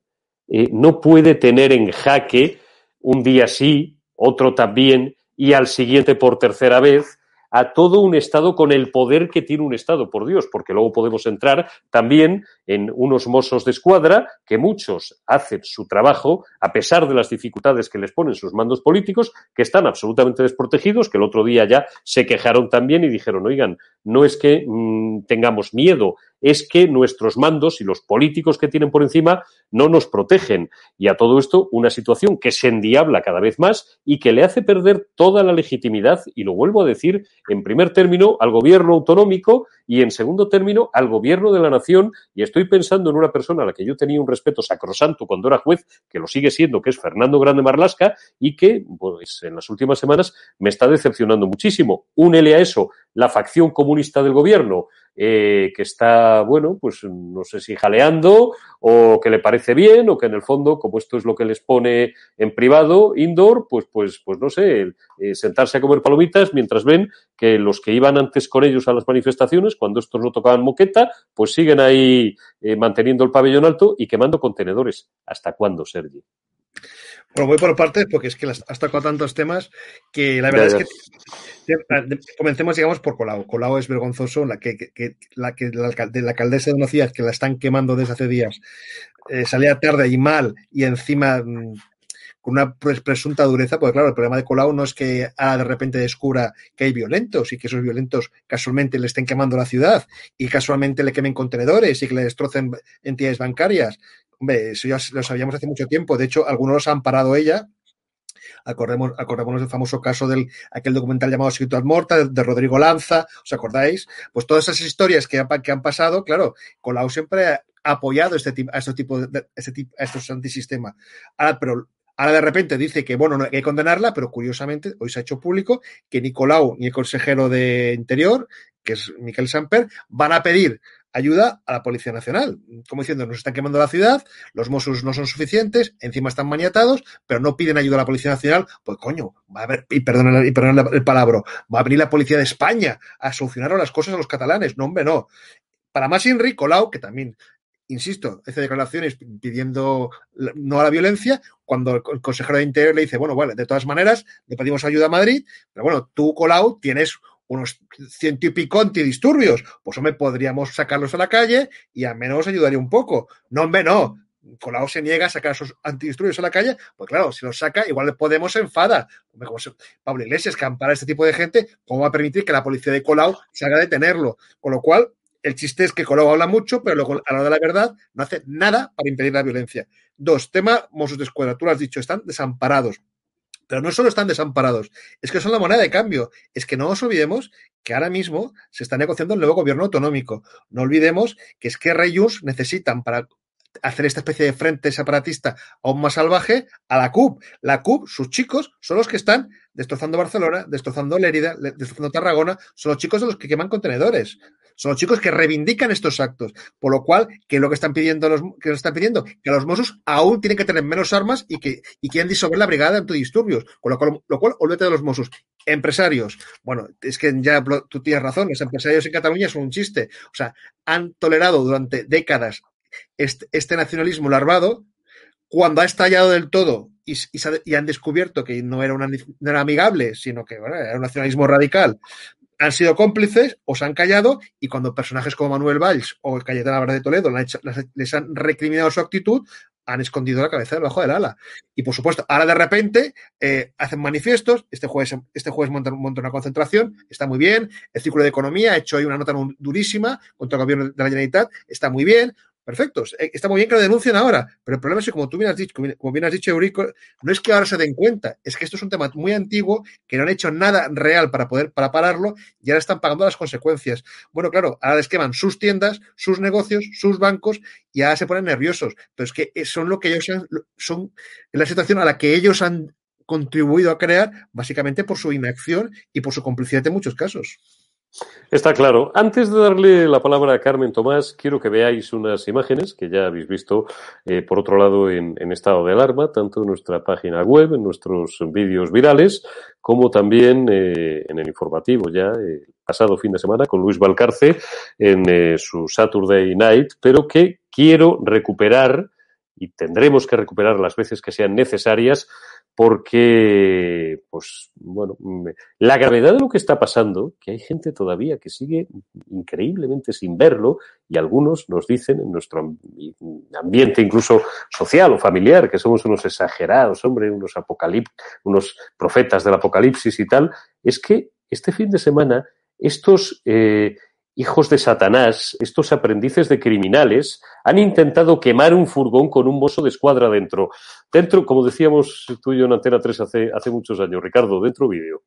eh, no puede tener en jaque un día sí, otro también, y al siguiente por tercera vez, a todo un Estado con el poder que tiene un Estado, por Dios, porque luego podemos entrar también en unos mozos de escuadra que muchos hacen su trabajo a pesar de las dificultades que les ponen sus mandos políticos, que están absolutamente desprotegidos, que el otro día ya se quejaron también y dijeron, oigan, no es que mmm, tengamos miedo, es que nuestros mandos y los políticos que tienen por encima no nos protegen. Y a todo esto, una situación que se endiabla cada vez más y que le hace perder toda la legitimidad, y lo vuelvo a decir, en primer término, al gobierno autonómico y en segundo término, al gobierno de la nación. Y estoy pensando en una persona a la que yo tenía un respeto sacrosanto cuando era juez, que lo sigue siendo, que es Fernando Grande Marlasca, y que, pues, en las últimas semanas me está decepcionando muchísimo. Únele a eso la facción comunista del gobierno, eh, que está, bueno, pues no sé si jaleando o que le parece bien o que en el fondo, como esto es lo que les pone en privado, indoor, pues, pues, pues no sé, eh, sentarse a comer palomitas mientras ven que los que iban antes con ellos a las manifestaciones, cuando estos no tocaban moqueta, pues siguen ahí eh, manteniendo el pabellón alto y quemando contenedores. ¿Hasta cuándo, Sergi? Bueno, voy por partes porque es que has tocado tantos temas que la verdad es que comencemos, digamos, por Colau. Colau es vergonzoso, la que, la, que la, alcaldesa de una ciudad que la están quemando desde hace días eh, salía tarde y mal y encima mm, con una presunta dureza, porque claro, el problema de Colau no es que ahora de repente descubra que hay violentos y que esos violentos casualmente le estén quemando la ciudad y casualmente le quemen contenedores y que le destrocen entidades bancarias. Hombre, eso ya lo sabíamos hace mucho tiempo. De hecho, algunos los han parado ella. Acordemos, acordémonos del famoso caso del aquel documental llamado Ciudad Morta de, Rodrigo Lanza, ¿os acordáis? Pues todas esas historias que, han pasado, claro, Colau siempre ha apoyado este, a estos tipos de, este tipo, a estos antisistemas. Ahora, pero Ahora de repente dice que, bueno, no hay que condenarla, pero curiosamente hoy se ha hecho público que ni Colau ni el consejero de Interior, que es Miquel Samper, van a pedir ayuda a la Policía Nacional. Como diciendo, nos están quemando la ciudad, los Mossos no son suficientes, encima están maniatados, pero no piden ayuda a la Policía Nacional. Pues coño, va a haber, y perdón, y perdón el palabra, va a venir la Policía de España a solucionar las cosas a los catalanes. No, hombre, no. Para más Inri, Colau, que también insisto, hace declaraciones pidiendo no a la violencia, cuando el consejero de Interior le dice, bueno, vale, de todas maneras, le pedimos ayuda a Madrid, pero bueno, tú, Colau, tienes unos ciento y pico antidisturbios. Pues, hombre, podríamos sacarlos a la calle y al menos ayudaría un poco. No, hombre, no. Colau se niega a sacar esos antidisturbios a la calle, pues claro, si los saca, igual le Podemos enfada. Como Pablo Iglesias, que a este tipo de gente, ¿cómo va a permitir que la policía de Colau se haga detenerlo? Con lo cual, el chiste es que Colau habla mucho, pero luego, a la hora de la verdad, no hace nada para impedir la violencia. Dos, tema Mossos de Escuadra. Tú lo has dicho, están desamparados. Pero no solo están desamparados, es que son la moneda de cambio. Es que no nos olvidemos que ahora mismo se está negociando el nuevo gobierno autonómico. No olvidemos que es que Reyus necesitan para hacer esta especie de frente separatista aún más salvaje a la CUP. La CUP, sus chicos, son los que están destrozando Barcelona, destrozando Lérida, destrozando Tarragona, son los chicos de los que queman contenedores. Son los chicos que reivindican estos actos. Por lo cual, ¿qué es lo que están pidiendo los que están pidiendo? Que los Mossos aún tienen que tener menos armas y que y quieren disolver la brigada antidisturbios. Con lo cual, lo cual, olvídate de los Mossos. Empresarios. Bueno, es que ya tú tienes razón, los empresarios en Cataluña son un chiste. O sea, han tolerado durante décadas este, este nacionalismo larvado. Cuando ha estallado del todo y, y, han descubierto que no era, una, era amigable, sino que era un nacionalismo radical, han sido cómplices o se han callado y cuando personajes como Manuel Valls o Cayetana Álvarez de Toledo les han recriminado su actitud, han escondido la cabeza debajo del ala. Y por supuesto, ahora de repente eh, hacen manifiestos, este jueves, este jueves montan, una concentración, está muy bien, el Círculo de Economía ha hecho hoy una nota durísima contra el gobierno de la Generalitat, está muy bien, Perfecto, eh, está muy bien que lo denuncien ahora, pero el problema es que, como tú bien has dicho, como bien has dicho, Eurico, no es que ahora se den cuenta, es que esto es un tema muy antiguo, que no han hecho nada real para poder para pararlo y ahora están pagando las consecuencias. Bueno, claro, ahora les queman sus tiendas, sus negocios, sus bancos y ahora se ponen nerviosos. Pero es que son lo que ellos han, son la situación a la que ellos han contribuido a crear, básicamente por su inacción y por su complicidad en muchos casos. Está claro. Antes de darle la palabra a Carmen Tomás, quiero que veáis unas imágenes que ya habéis visto, eh, por otro lado, en, estado de alarma, tanto en nuestra página web, en nuestros vídeos virales, como también eh, en el informativo ya eh, pasado fin de semana con Luis Valcarce en su Saturday Night, pero que quiero recuperar y tendremos que recuperar las veces que sean necesarias porque, pues, bueno, la gravedad de lo que está pasando, que hay gente todavía que sigue increíblemente sin verlo, y algunos nos dicen en nuestro ambiente incluso social o familiar que somos unos exagerados, hombre, unos apocalip unos profetas del apocalipsis y tal, es que este fin de semana estos eh, hijos de Satanás, estos aprendices de criminales, han intentado quemar un furgón con un mozo de escuadra dentro. Dentro, como decíamos tú y yo en Antena 3 hace, hace muchos años, Ricardo, dentro vídeo.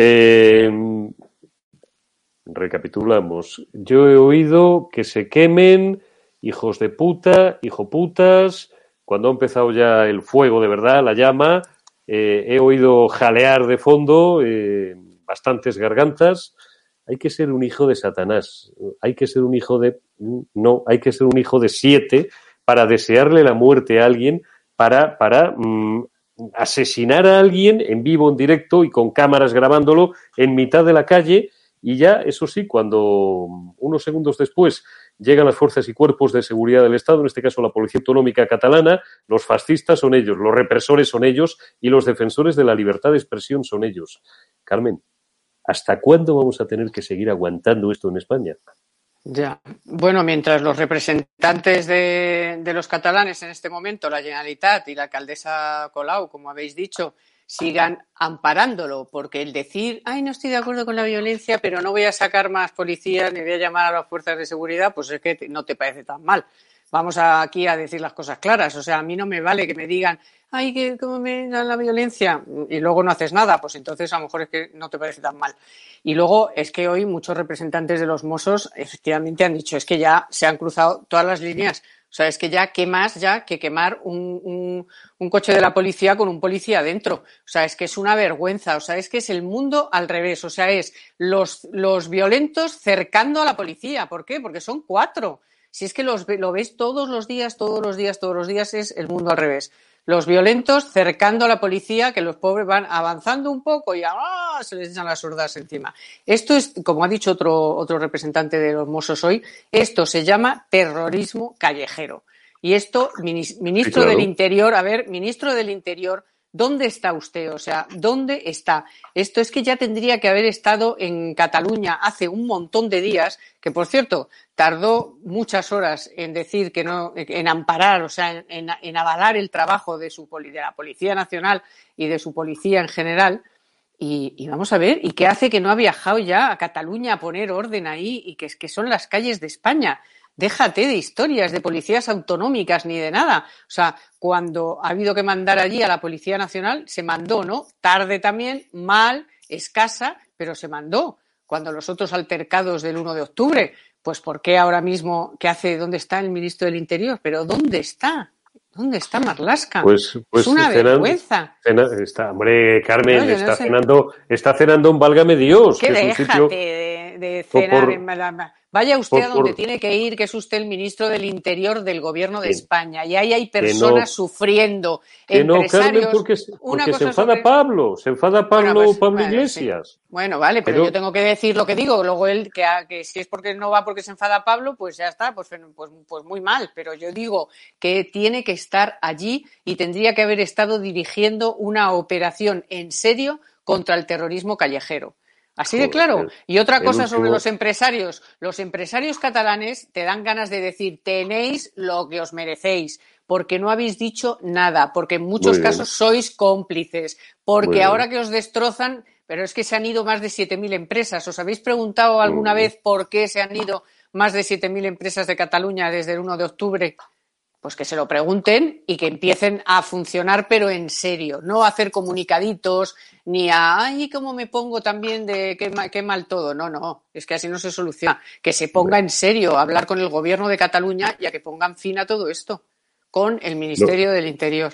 Eh, recapitulamos. Yo he oído que se quemen hijos de puta, hijo putas. Cuando ha empezado ya el fuego de verdad, la llama, eh, he oído jalear de fondo eh, bastantes gargantas. Hay que ser un hijo de Satanás. Hay que ser un hijo de. No, hay que ser un hijo de siete para desearle la muerte a alguien, para, para mm, asesinar a alguien en vivo, en directo y con cámaras grabándolo en mitad de la calle y ya, eso sí, cuando unos segundos después llegan las fuerzas y cuerpos de seguridad del Estado, en este caso la Policía Autonómica Catalana, los fascistas son ellos, los represores son ellos y los defensores de la libertad de expresión son ellos. Carmen, ¿hasta cuándo vamos a tener que seguir aguantando esto en España? Ya. Bueno, mientras los representantes de, de, los catalanes en este momento, la Generalitat y la alcaldesa Colau, como habéis dicho, sigan amparándolo, porque el decir, ay, no estoy de acuerdo con la violencia, pero no voy a sacar más policías ni voy a llamar a las fuerzas de seguridad, pues es que no te parece tan mal. Vamos aquí a decir las cosas claras. O sea, a mí no me vale que me digan, ay, que cómo me dan la violencia y luego no haces nada, pues entonces a lo mejor es que no te parece tan mal. Y luego es que hoy muchos representantes de los Mossos efectivamente han dicho, es que ya se han cruzado todas las líneas. O sea, es que ya, ¿qué más ya que quemar un, un, un, coche de la policía con un policía dentro? O sea, es que es una vergüenza. O sea, es que es el mundo al revés. O sea, es los, los violentos cercando a la policía. ¿Por qué? Porque son cuatro. Si es que los, lo ves todos los días, todos los días, todos los días, es el mundo al revés los violentos cercando a la policía, que los pobres van avanzando un poco y ¡ah! se les echan las sordas encima. Esto es, como ha dicho otro, otro representante de los Mossos hoy, esto se llama terrorismo callejero. Y esto, ministro sí, claro. del Interior, a ver, ministro del Interior, ¿Dónde está usted? O sea, ¿dónde está? Esto es que ya tendría que haber estado en Cataluña hace un montón de días, que por cierto, tardó muchas horas en decir que no, en amparar, o sea, en, avalar el trabajo de, su, de la Policía Nacional y de su policía en general. Y, y, vamos a ver, ¿y qué hace que no ha viajado ya a Cataluña a poner orden ahí y que, que son las calles de España? Déjate de historias de policías autonómicas ni de nada. O sea, cuando ha habido que mandar allí a la Policía Nacional, se mandó, ¿no? Tarde también, mal, escasa, pero se mandó. Cuando los otros altercados del 1 de octubre, pues ¿por qué ahora mismo, qué hace, dónde está el ministro del Interior? Pero ¿dónde está? ¿Dónde está Marlasca? Pues, pues es una cenan, vergüenza. Cena, está, hombre, Carmen, No, yo no está, sé. cenando, está cenando un válgame Dios. Que que es un sitio... de, de cenar en Malama. Vaya usted a donde tiene que ir, que es usted el ministro del Interior del Gobierno de España. Y ahí hay personas sufriendo. Que no, Carmen, porque, se enfada Pablo, se enfada Pablo, pues, Pablo Iglesias. Bueno, vale, pero, yo tengo que decir lo que digo. Luego él, que, que, si es porque no va porque se enfada Pablo, pues ya está, pues, pues, pues muy mal. Pero yo digo que tiene que estar allí y tendría que haber estado dirigiendo una operación en serio contra el terrorismo callejero. Así de claro. Y otra cosa sobre los empresarios. Los empresarios catalanes te dan ganas de decir, tenéis lo que os merecéis, porque no habéis dicho nada, porque en muchos casos sois cómplices, porque ahora que os destrozan, pero es que se han ido más de 7.000 empresas. ¿Os habéis preguntado alguna vez por qué se han ido más de 7.000 empresas de Cataluña desde el 1 de octubre? Pues que se lo pregunten y que empiecen a funcionar, pero en serio, no a hacer comunicaditos, ni a, ay, cómo me pongo también de qué, mal todo. No, no, es que así no se soluciona. Que se ponga en serio a hablar con el gobierno de Cataluña y a que pongan fin a todo esto con el Ministerio del Interior.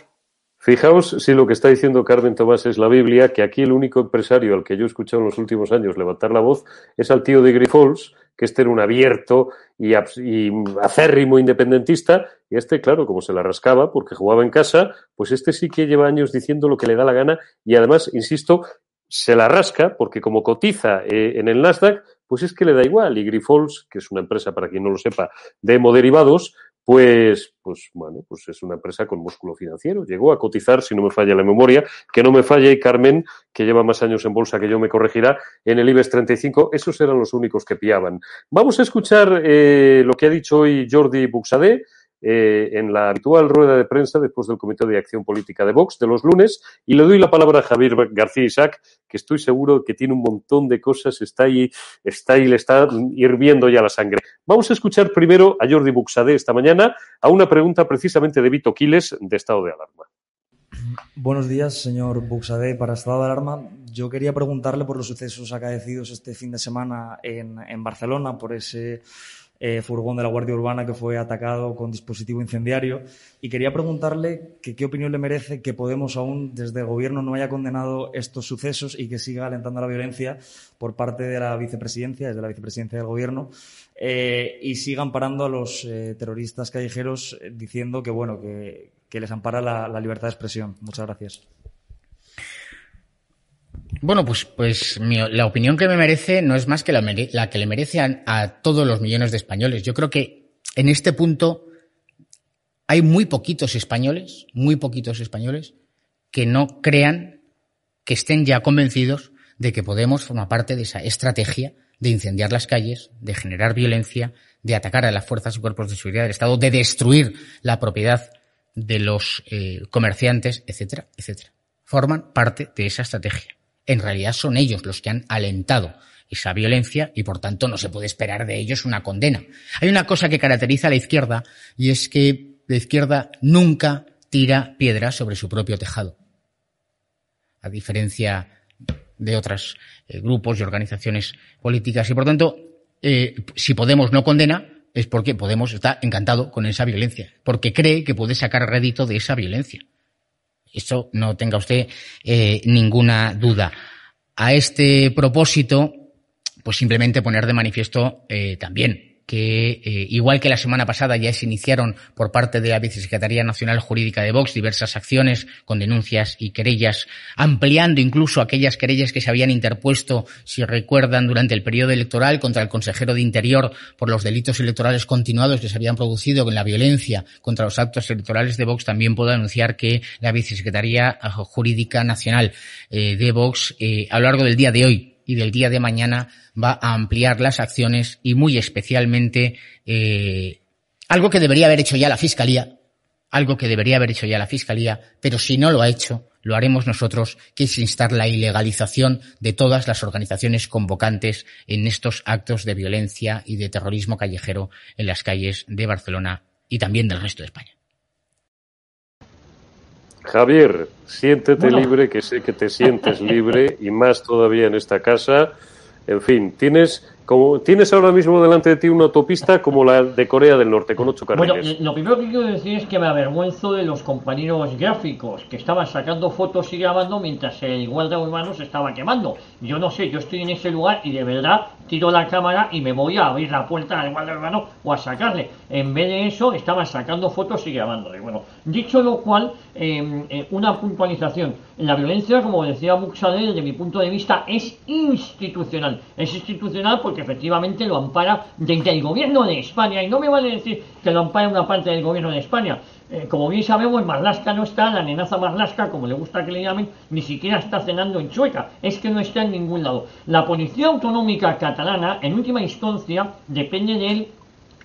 Fijaos si lo que está diciendo Carmen Tomás es la Biblia, que aquí el único empresario al que yo he escuchado en los últimos años levantar la voz es al tío de Grifols, que este era un abierto y, acérrimo independentista, y este, claro, como se la rascaba porque jugaba en casa, pues este sí que lleva años diciendo lo que le da la gana y además, insisto, se la rasca porque como cotiza eh, en el Nasdaq, pues es que le da igual. Y Grifols, que es una empresa, para quien no lo sepa, de hemoderivados, pues, pues bueno, pues es una empresa con músculo financiero. Llegó a cotizar, si no me falla la memoria, que no me falle Carmen, que lleva más años en bolsa que yo me corregirá, en el IBEX 35. Esos eran los únicos que piaban. Vamos a escuchar eh, lo que ha dicho hoy Jordi Buxadé eh, en la habitual rueda de prensa después del Comité de Acción Política de Vox de los lunes y le doy la palabra a Javier García Isaac, que estoy seguro que tiene un montón de cosas, está ahí, está ahí, le está hirviendo ya la sangre. Vamos a escuchar primero a Jordi Buxadé esta mañana a una pregunta precisamente de Vito Quiles de estado de alarma. Buenos días, señor Buxadé. Para estado de alarma, yo quería preguntarle por los sucesos acaecidos este fin de semana en, en Barcelona, por ese eh, furgón de la Guardia Urbana que fue atacado con dispositivo incendiario. Y quería preguntarle qué opinión le merece que Podemos aún desde el Gobierno no haya condenado estos sucesos y que siga alentando la violencia por parte de la vicepresidencia, desde la vicepresidencia del Gobierno, eh, y sigan parando a los eh, terroristas callejeros diciendo que, bueno, que, les ampara la libertad de expresión. Muchas gracias. Bueno, pues, pues la opinión que me merece no es más que la, que le merece a, todos los millones de españoles. Yo creo que en este punto hay muy poquitos españoles, muy poquitos españoles, que no crean, que estén ya convencidos de que Podemos forma parte de esa estrategia de incendiar las calles, de generar violencia, de atacar a las fuerzas y cuerpos de seguridad del Estado, de destruir la propiedad de los eh, comerciantes, etcétera, etcétera. Forman parte de esa estrategia en realidad son ellos los que han alentado esa violencia y por tanto no se puede esperar de ellos una condena. Hay una cosa que caracteriza a la izquierda y es que la izquierda nunca tira piedras sobre su propio tejado. A diferencia de otros eh, grupos y organizaciones políticas. Y por tanto, eh, si Podemos no condena, es porque Podemos está encantado con esa violencia, porque cree que puede sacar rédito de esa violencia. Eso no tenga usted eh, ninguna duda. A este propósito, pues simplemente poner de manifiesto eh, también que, eh, igual que la semana pasada ya se iniciaron por parte de la Vicesecretaría Nacional Jurídica de Vox diversas acciones con denuncias y querellas, ampliando incluso aquellas querellas que se habían interpuesto, si recuerdan, durante el periodo electoral contra el consejero de Interior por los delitos electorales continuados que se habían producido con la violencia contra los actos electorales de Vox, también puedo anunciar que la Vicesecretaría Jurídica Nacional eh, de Vox, eh, a lo largo del día de hoy, y del día de mañana va a ampliar las acciones y muy especialmente eh, algo que debería haber hecho ya la Fiscalía, algo que debería haber hecho ya la Fiscalía, pero si no lo ha hecho, lo haremos nosotros, que es instar la ilegalización de todas las organizaciones convocantes en estos actos de violencia y de terrorismo callejero en las calles de Barcelona y también del resto de España. Javier, siéntete libre, que sé que te sientes libre y más todavía en esta casa. En fin, tienes Como tienes ahora mismo delante de ti una autopista como la de Corea del Norte, con ocho carriles. Bueno, lo primero que quiero decir es que me avergüenzo de los compañeros gráficos que estaban sacando fotos y grabando mientras el guardia urbano se estaba quemando. Yo no sé, yo estoy en ese lugar y de verdad tiro la cámara y me voy a abrir la puerta al guardia urbano o a sacarle. En vez de eso, estaban sacando fotos y grabándole. Bueno, dicho lo cual, em, eh, una puntualización. La violencia, como decía Buxadel, desde mi punto de vista, es institucional. Es institucional porque efectivamente lo ampara desde el gobierno de España. Y no me vale decir que lo ampara una parte del gobierno de España. Eh, como bien sabemos, Marlaska no está, la nenaza Marlaska, como le gusta que le llamen, ni siquiera está cenando en Chueca. Es que no está en ningún lado. La Policía Autonómica Catalana, en última instancia, depende del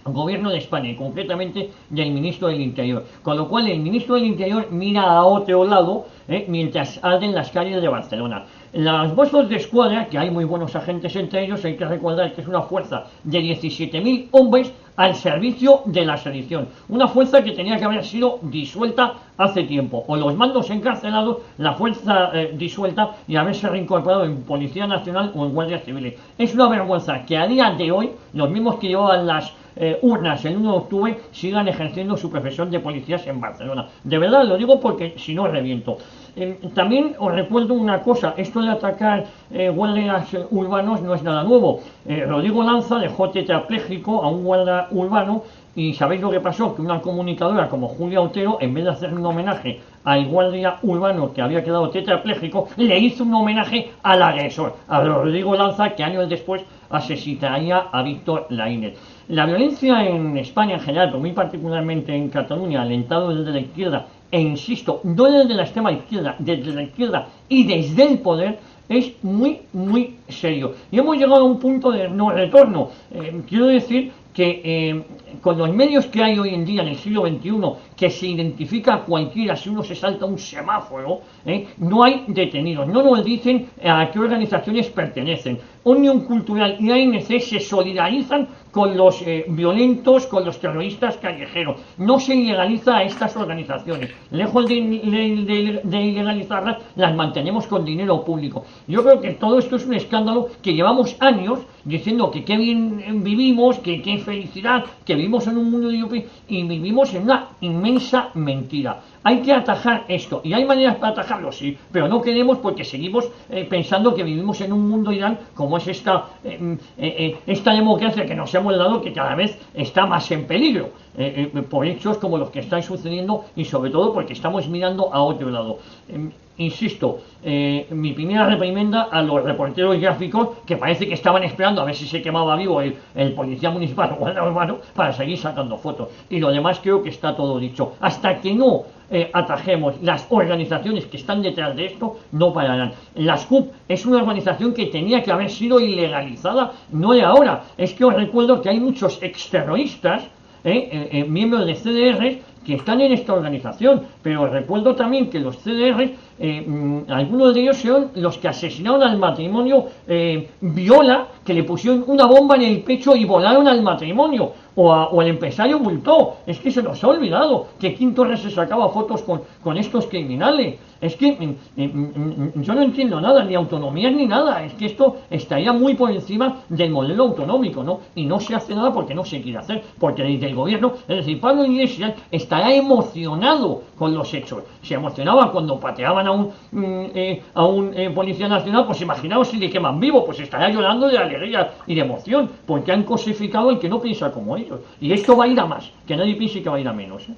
gobierno de España y concretamente del ministro del Interior. Con lo cual el ministro del Interior mira a otro lado eh, mientras arden las calles de Barcelona. Las bolsas de escuadra, que hay muy buenos agentes entre ellos, hay que recordar que es una fuerza de 17.000 hombres al servicio de la sedición. Una fuerza que tenía que haber sido disuelta hace tiempo. O los mandos encarcelados, la fuerza eh, disuelta y haberse reincorporado en Policía Nacional o en Guardias Civiles. Es una vergüenza que a día de hoy, los mismos que llevan las eh, urnas el 1 de octubre sigan ejerciendo su profesión de policías en Barcelona. De verdad lo digo porque si no reviento. Eh, también os recuerdo una cosa, esto de atacar eh, guardias urbanos no es nada nuevo. Rodrigo Lanza dejó tetrapléjico a un guardia urbano y sabéis lo que pasó, que una comunicadora como Julia Otero, en vez de hacer un homenaje al guardia urbano que había quedado tetrapléjico, le hizo un homenaje al agresor, a Rodrigo Lanza, que años después asesinaría a Víctor Laínez. La violencia en España en general, pero muy particularmente en Cataluña, alentado desde la izquierda, e insisto, no desde la extrema izquierda, desde la izquierda y desde el poder, es muy, muy serio. Y hemos llegado a un punto de no retorno. Eh, quiero decir que eh, con los medios que hay hoy en día en el siglo XXI, que se identifica a cualquiera si uno se salta un semáforo, eh, no hay detenidos, no nos dicen a qué organizaciones pertenecen. Unión Cultural y ANC se solidarizan con los eh, violentos, con los terroristas callejeros. No se ilegaliza a estas organizaciones. Lejos de, ilegalizarlas, las mantenemos con dinero público. Yo creo que todo esto es un escándalo que llevamos años diciendo que qué bien vivimos, que qué felicidad, que vivimos en un mundo de y vivimos en una inmensa mentira. Hay que atajar esto, y hay maneras para atajarlo, sí, pero no queremos porque seguimos eh, pensando que vivimos en un mundo ideal como es esta, eh, mm, eh, esta democracia que nos hemos dado que cada vez está más en peligro, por hechos como los que están sucediendo y sobre todo porque estamos mirando a otro lado. Em, insisto, mi primera reprimenda a los reporteros gráficos que parece que estaban esperando a ver si se quemaba vivo el, policía municipal o el urbano para seguir sacando fotos. Y lo demás creo que está todo dicho. Hasta que no eh, atajemos las organizaciones que están detrás de esto, no pararán. La SCUP es una organización que tenía que haber sido ilegalizada, no de ahora. Es que os recuerdo que hay muchos exterroristas, eh, eh, miembros de CDR, que están en esta organización, pero recuerdo también que los CDR, mm, algunos de ellos son los que asesinaron al matrimonio Viola, que le pusieron una bomba en el pecho y volaron al matrimonio o, el empresario multó. Es que se nos ha olvidado que Quinto Torres se sacaba fotos con, con estos criminales. Es que mm, mm, mm, yo no entiendo nada, ni autonomía ni nada. Es que esto estaría muy por encima del modelo autonómico, ¿no? Y no se hace nada porque no se quiere hacer. Porque desde el gobierno, es decir, Pablo Iglesias estará emocionado con los hechos. Se emocionaba cuando pateaban a un, eh, a un eh, policía nacional, pues imaginaos si le queman vivo, pues estará llorando de alegría y de emoción, porque han cosificado el que no piensa como ellos. Y esto va a ir a más, que nadie piense que va a ir a menos. ¿eh?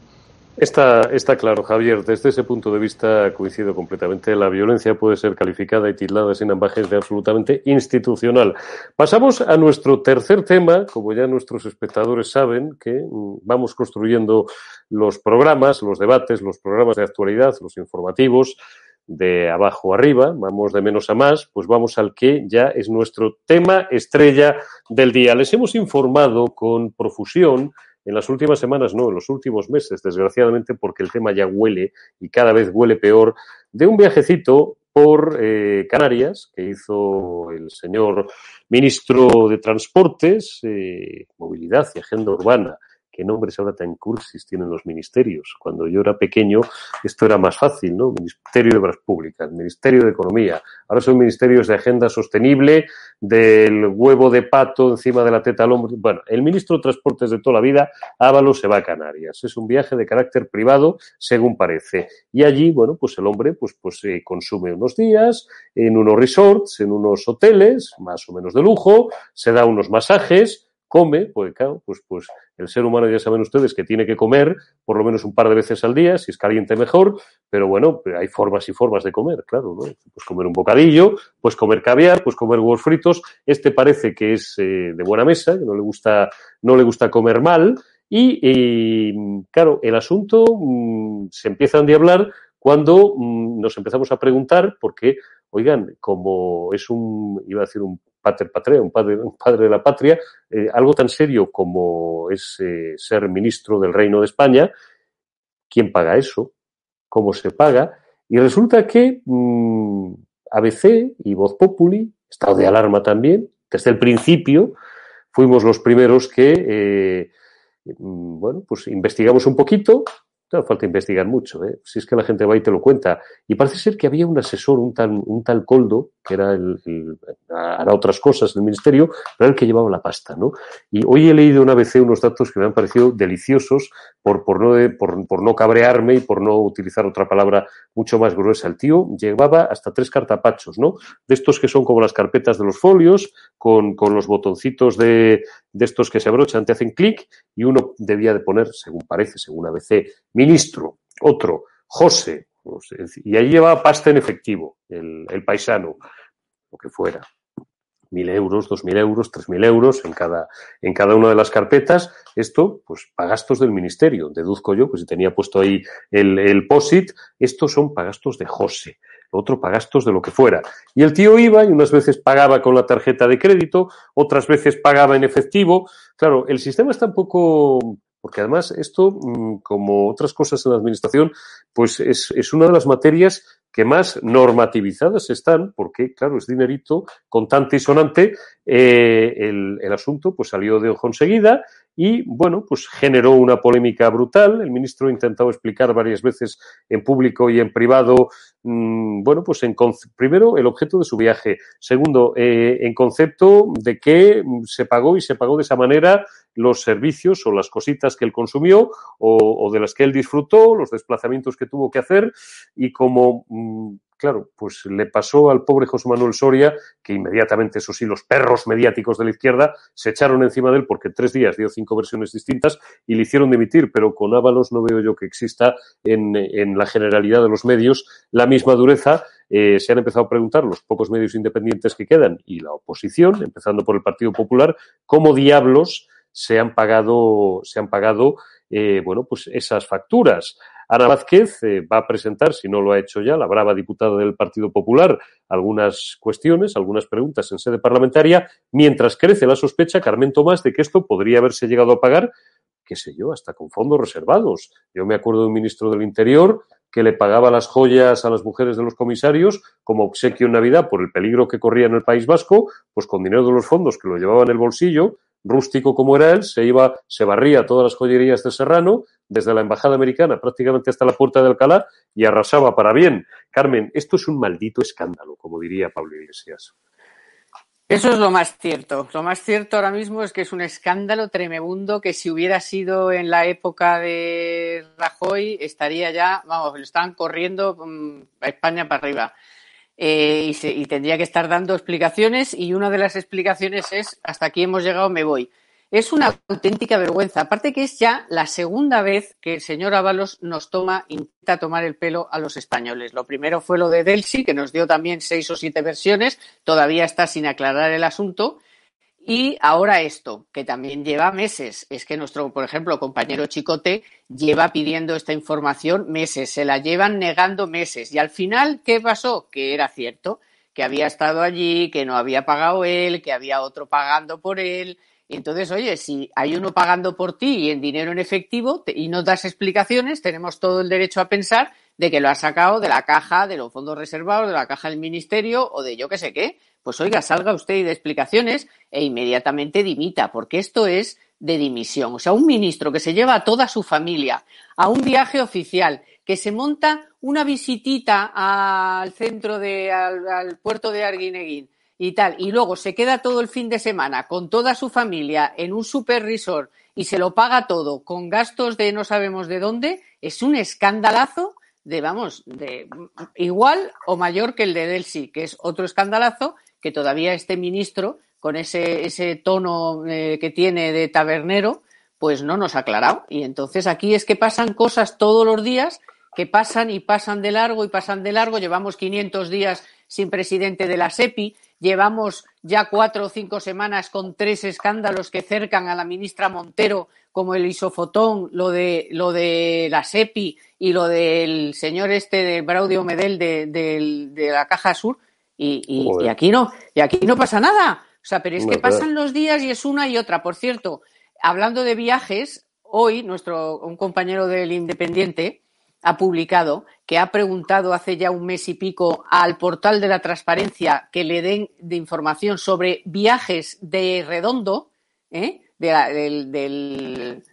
Está, claro, Javier. Desde ese punto de vista coincido completamente. La violencia puede ser calificada y tildada sin ambajes de absolutamente institucional. Pasamos a nuestro tercer tema. Como ya nuestros espectadores saben, que mm, vamos construyendo los programas, los debates, los programas de actualidad, los informativos, de abajo arriba, vamos de menos a más, pues vamos al que ya es nuestro tema estrella del día. Les hemos informado con profusión en las últimas semanas, no, en los últimos meses, desgraciadamente, porque el tema ya huele y cada vez huele peor, de un viajecito por eh, Canarias que hizo el señor ministro de Transportes, eh, Movilidad y Agenda Urbana qué nombres ahora tan cursis tienen los ministerios. Cuando yo era pequeño, esto era más fácil, ¿no? Ministerio de Obras Públicas, Ministerio de Economía. Ahora son ministerios de Agenda Sostenible, del huevo de pato encima de la teta al hombro. Bueno, el ministro de Transportes de toda la vida, Ábalos, se va a Canarias. Es un viaje de carácter privado, según parece. Y allí, bueno, pues el hombre, pues, pues eh, consume unos días en unos resorts, en unos hoteles, más o menos de lujo, se da unos masajes, come, pues claro, pues, pues el ser humano ya saben ustedes que tiene que comer por lo menos un par de veces al día, si es caliente mejor, pero bueno, hay formas y formas de comer, claro, ¿no? Pues comer un bocadillo, pues comer caviar, pues comer huevos fritos. Este parece que es eh, de buena mesa, que no le gusta, no le gusta comer mal. Y, claro, el asunto mm, se empieza a endiablar cuando mm, nos empezamos a preguntar, porque, oigan, como es un, iba a decir un pater patria, un padre, un padre de la patria, eh, algo tan serio como es eh, ser ministro del Reino de España, ¿quién paga eso? ¿Cómo se paga? Y resulta que mmm, ABC y Voz Populi, estado de alarma también, desde el principio fuimos los primeros que, eh, mm, bueno, pues investigamos un poquito, Falta investigar mucho, ¿eh? si es que la gente va y te lo cuenta. Y parece ser que había un asesor, un tal, un tal Coldo, que era el, otras cosas ministerio, pero era el que llevaba la pasta, ¿no? Y hoy he leído una vez unos datos que me han parecido deliciosos por, por, no, por, por no cabrearme y por no utilizar otra palabra mucho más gruesa. El tío llevaba hasta tres cartapachos, ¿no? De estos que son como las carpetas de los folios, con, con los botoncitos de, de estos que se abrochan, te hacen clic, y uno debía de poner, según parece, según ABC, ministro, otro, José, y ahí llevaba pasta en efectivo, el, el paisano, lo que fuera. Mil euros, dos mil euros, tres mil euros en cada, en cada una de las carpetas. Esto, pues, pagastos del ministerio. Deduzco yo, pues si tenía puesto ahí el, el POSIT, estos son pagastos de José otro pagastos de lo que fuera. Y el tío iba y unas veces pagaba con la tarjeta de crédito, otras veces pagaba en efectivo. Claro, el sistema está un poco porque además esto, como otras cosas en la administración, pues es, es, una de las materias que más normativizadas están, porque, claro, es dinerito contante y sonante, eh, el, el, asunto pues salió de ojo enseguida y, bueno, pues generó una polémica brutal. El ministro ha intentado explicar varias veces en público y en privado, mmm, bueno, pues en primero el objeto de su viaje, segundo, eh, en concepto de que se pagó y se pagó de esa manera los servicios o las cositas que él consumió o, o de las que él disfrutó, los desplazamientos que tuvo que hacer y como claro, pues le pasó al pobre José Manuel Soria, que inmediatamente, eso sí, los perros mediáticos de la izquierda se echaron encima de él porque tres días dio cinco versiones distintas y le hicieron dimitir, pero con Ábalos no veo yo que exista en, en la generalidad de los medios la misma dureza. Eh, se han empezado a preguntar los pocos medios independientes que quedan y la oposición, empezando por el Partido Popular, cómo diablos se han pagado, se han pagado eh, bueno, pues esas facturas. Ana Vázquez eh, va a presentar, si no lo ha hecho ya, la brava diputada del Partido Popular, algunas cuestiones, algunas preguntas en sede parlamentaria, mientras crece la sospecha, Carmen Tomás, de que esto podría haberse llegado a pagar, qué sé yo, hasta con fondos reservados. Yo me acuerdo de un ministro del Interior que le pagaba las joyas a las mujeres de los comisarios como obsequio en Navidad por el peligro que corría en el País Vasco, pues con dinero de los fondos que lo llevaba en el bolsillo, rústico como era él, se iba, se barría todas las joyerías de Serrano, desde la embajada americana prácticamente hasta la puerta de Alcalá, y arrasaba para bien. Carmen, esto es un maldito escándalo, como diría Pablo Iglesias. Eso es lo más cierto. Lo más cierto ahora mismo es que es un escándalo tremebundo que si hubiera sido en la época de Rajoy estaría ya, vamos, lo estaban corriendo mm, a España para arriba. Eh, y, se, y, tendría que estar dando explicaciones y una de las explicaciones es hasta aquí hemos llegado, me voy. Es una auténtica vergüenza. Aparte que es ya la segunda vez que el señor Ábalos nos toma, intenta tomar el pelo a los españoles. Lo primero fue lo de Delsi, que nos dio también seis o siete versiones. Todavía está sin aclarar el asunto. Y ahora esto, que también lleva meses. Es que nuestro, por ejemplo, compañero Chicote lleva pidiendo esta información meses, se la llevan negando meses. Y al final, ¿qué pasó? Que era cierto, que había estado allí, que no había pagado él, que había otro pagando por él. Entonces, oye, si hay uno pagando por ti y en dinero en efectivo y no das explicaciones, tenemos todo el derecho a pensar de que lo ha sacado de la caja de los fondos reservados, de la caja del ministerio o de yo qué sé qué. Pues oiga, salga usted y de explicaciones e inmediatamente dimita, porque esto es de dimisión. O sea, un ministro que se lleva a toda su familia a un viaje oficial, que se monta una visitita al centro de, al, puerto de Arguineguín y tal, y luego se queda todo el fin de semana con toda su familia en un super resort y se lo paga todo con gastos de no sabemos de dónde, es un escandalazo de, vamos, de igual o mayor que el de Delsi, que es otro escandalazo que todavía este ministro, con ese, ese tono eh, que tiene de tabernero, pues no nos ha aclarado. Y entonces aquí es que pasan cosas todos los días que pasan y pasan de largo y pasan de largo. Llevamos 500 días sin presidente de la SEPI, llevamos ya cuatro o cinco semanas con tres escándalos que cercan a la ministra Montero, como el isofotón, lo de, lo de la SEPI y lo del señor este de Braudio Medel de, de, la Caja Sur, y, y, aquí no, y aquí no pasa nada. O sea, pero es que pasan los días y es una y otra. Por cierto, hablando de viajes, hoy nuestro un compañero del Independiente ha publicado que ha preguntado hace ya un mes y pico al portal de la transparencia que le den de información sobre viajes de Redondo, ¿eh? del,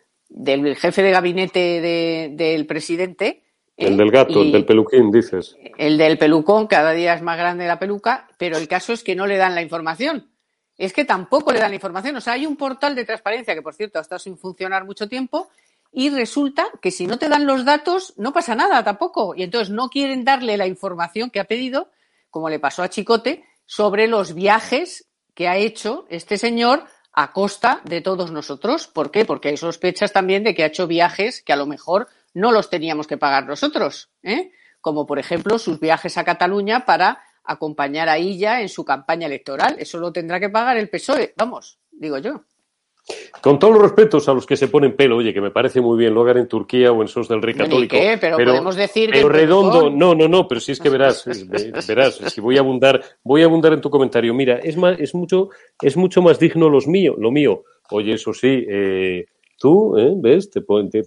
jefe de gabinete del presidente. El ¿eh? del gato, el del peluquín, dices. El del pelucón, cada día es más grande la peluca, pero el caso es que no le dan la información. Es que tampoco le dan la información. O sea, hay un portal de transparencia que, por cierto, ha estado sin funcionar mucho tiempo y resulta que si no te dan los datos no pasa nada tampoco. Y entonces no quieren darle la información que ha pedido, como le pasó a Chicote, sobre los viajes que ha hecho este señor a costa de todos nosotros. ¿Por qué? Porque hay sospechas también de que ha hecho viajes que a lo mejor no los teníamos que pagar nosotros, ¿eh? como por ejemplo sus viajes a Cataluña para acompañar a Illa en su campaña electoral. Eso lo tendrá que pagar el PSOE, vamos, digo yo. Con todos los respetos a los que se ponen pelo, oye, que me parece muy bien, lo hagan en Turquía o en SOS del Rey Católico. Qué? Pero, podemos decir pero redondo, no, no, no, pero si es que verás, verás, si voy a abundar, voy a abundar en tu comentario. Mira, es más, es mucho, es mucho más digno los mío, lo mío. Oye, eso sí, eh, tú, ¿eh? ¿ves? Te, te,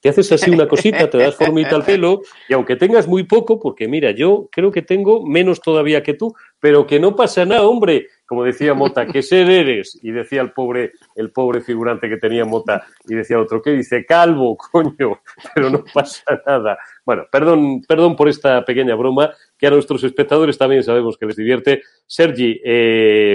te haces así una cosita, te das formita al pelo y aunque tengas muy poco, porque mira, yo creo que tengo menos todavía que tú, pero que no pasa nada, hombre, como decía Mota, que ser eres, y decía el pobre, el pobre figurante que tenía Mota, y decía otro, ¿qué dice? Calvo, [LAUGHS] coño, pero no pasa nada. Bueno, perdón, perdón por esta pequeña broma, que a nuestros espectadores también sabemos que les divierte. Sergi, eh,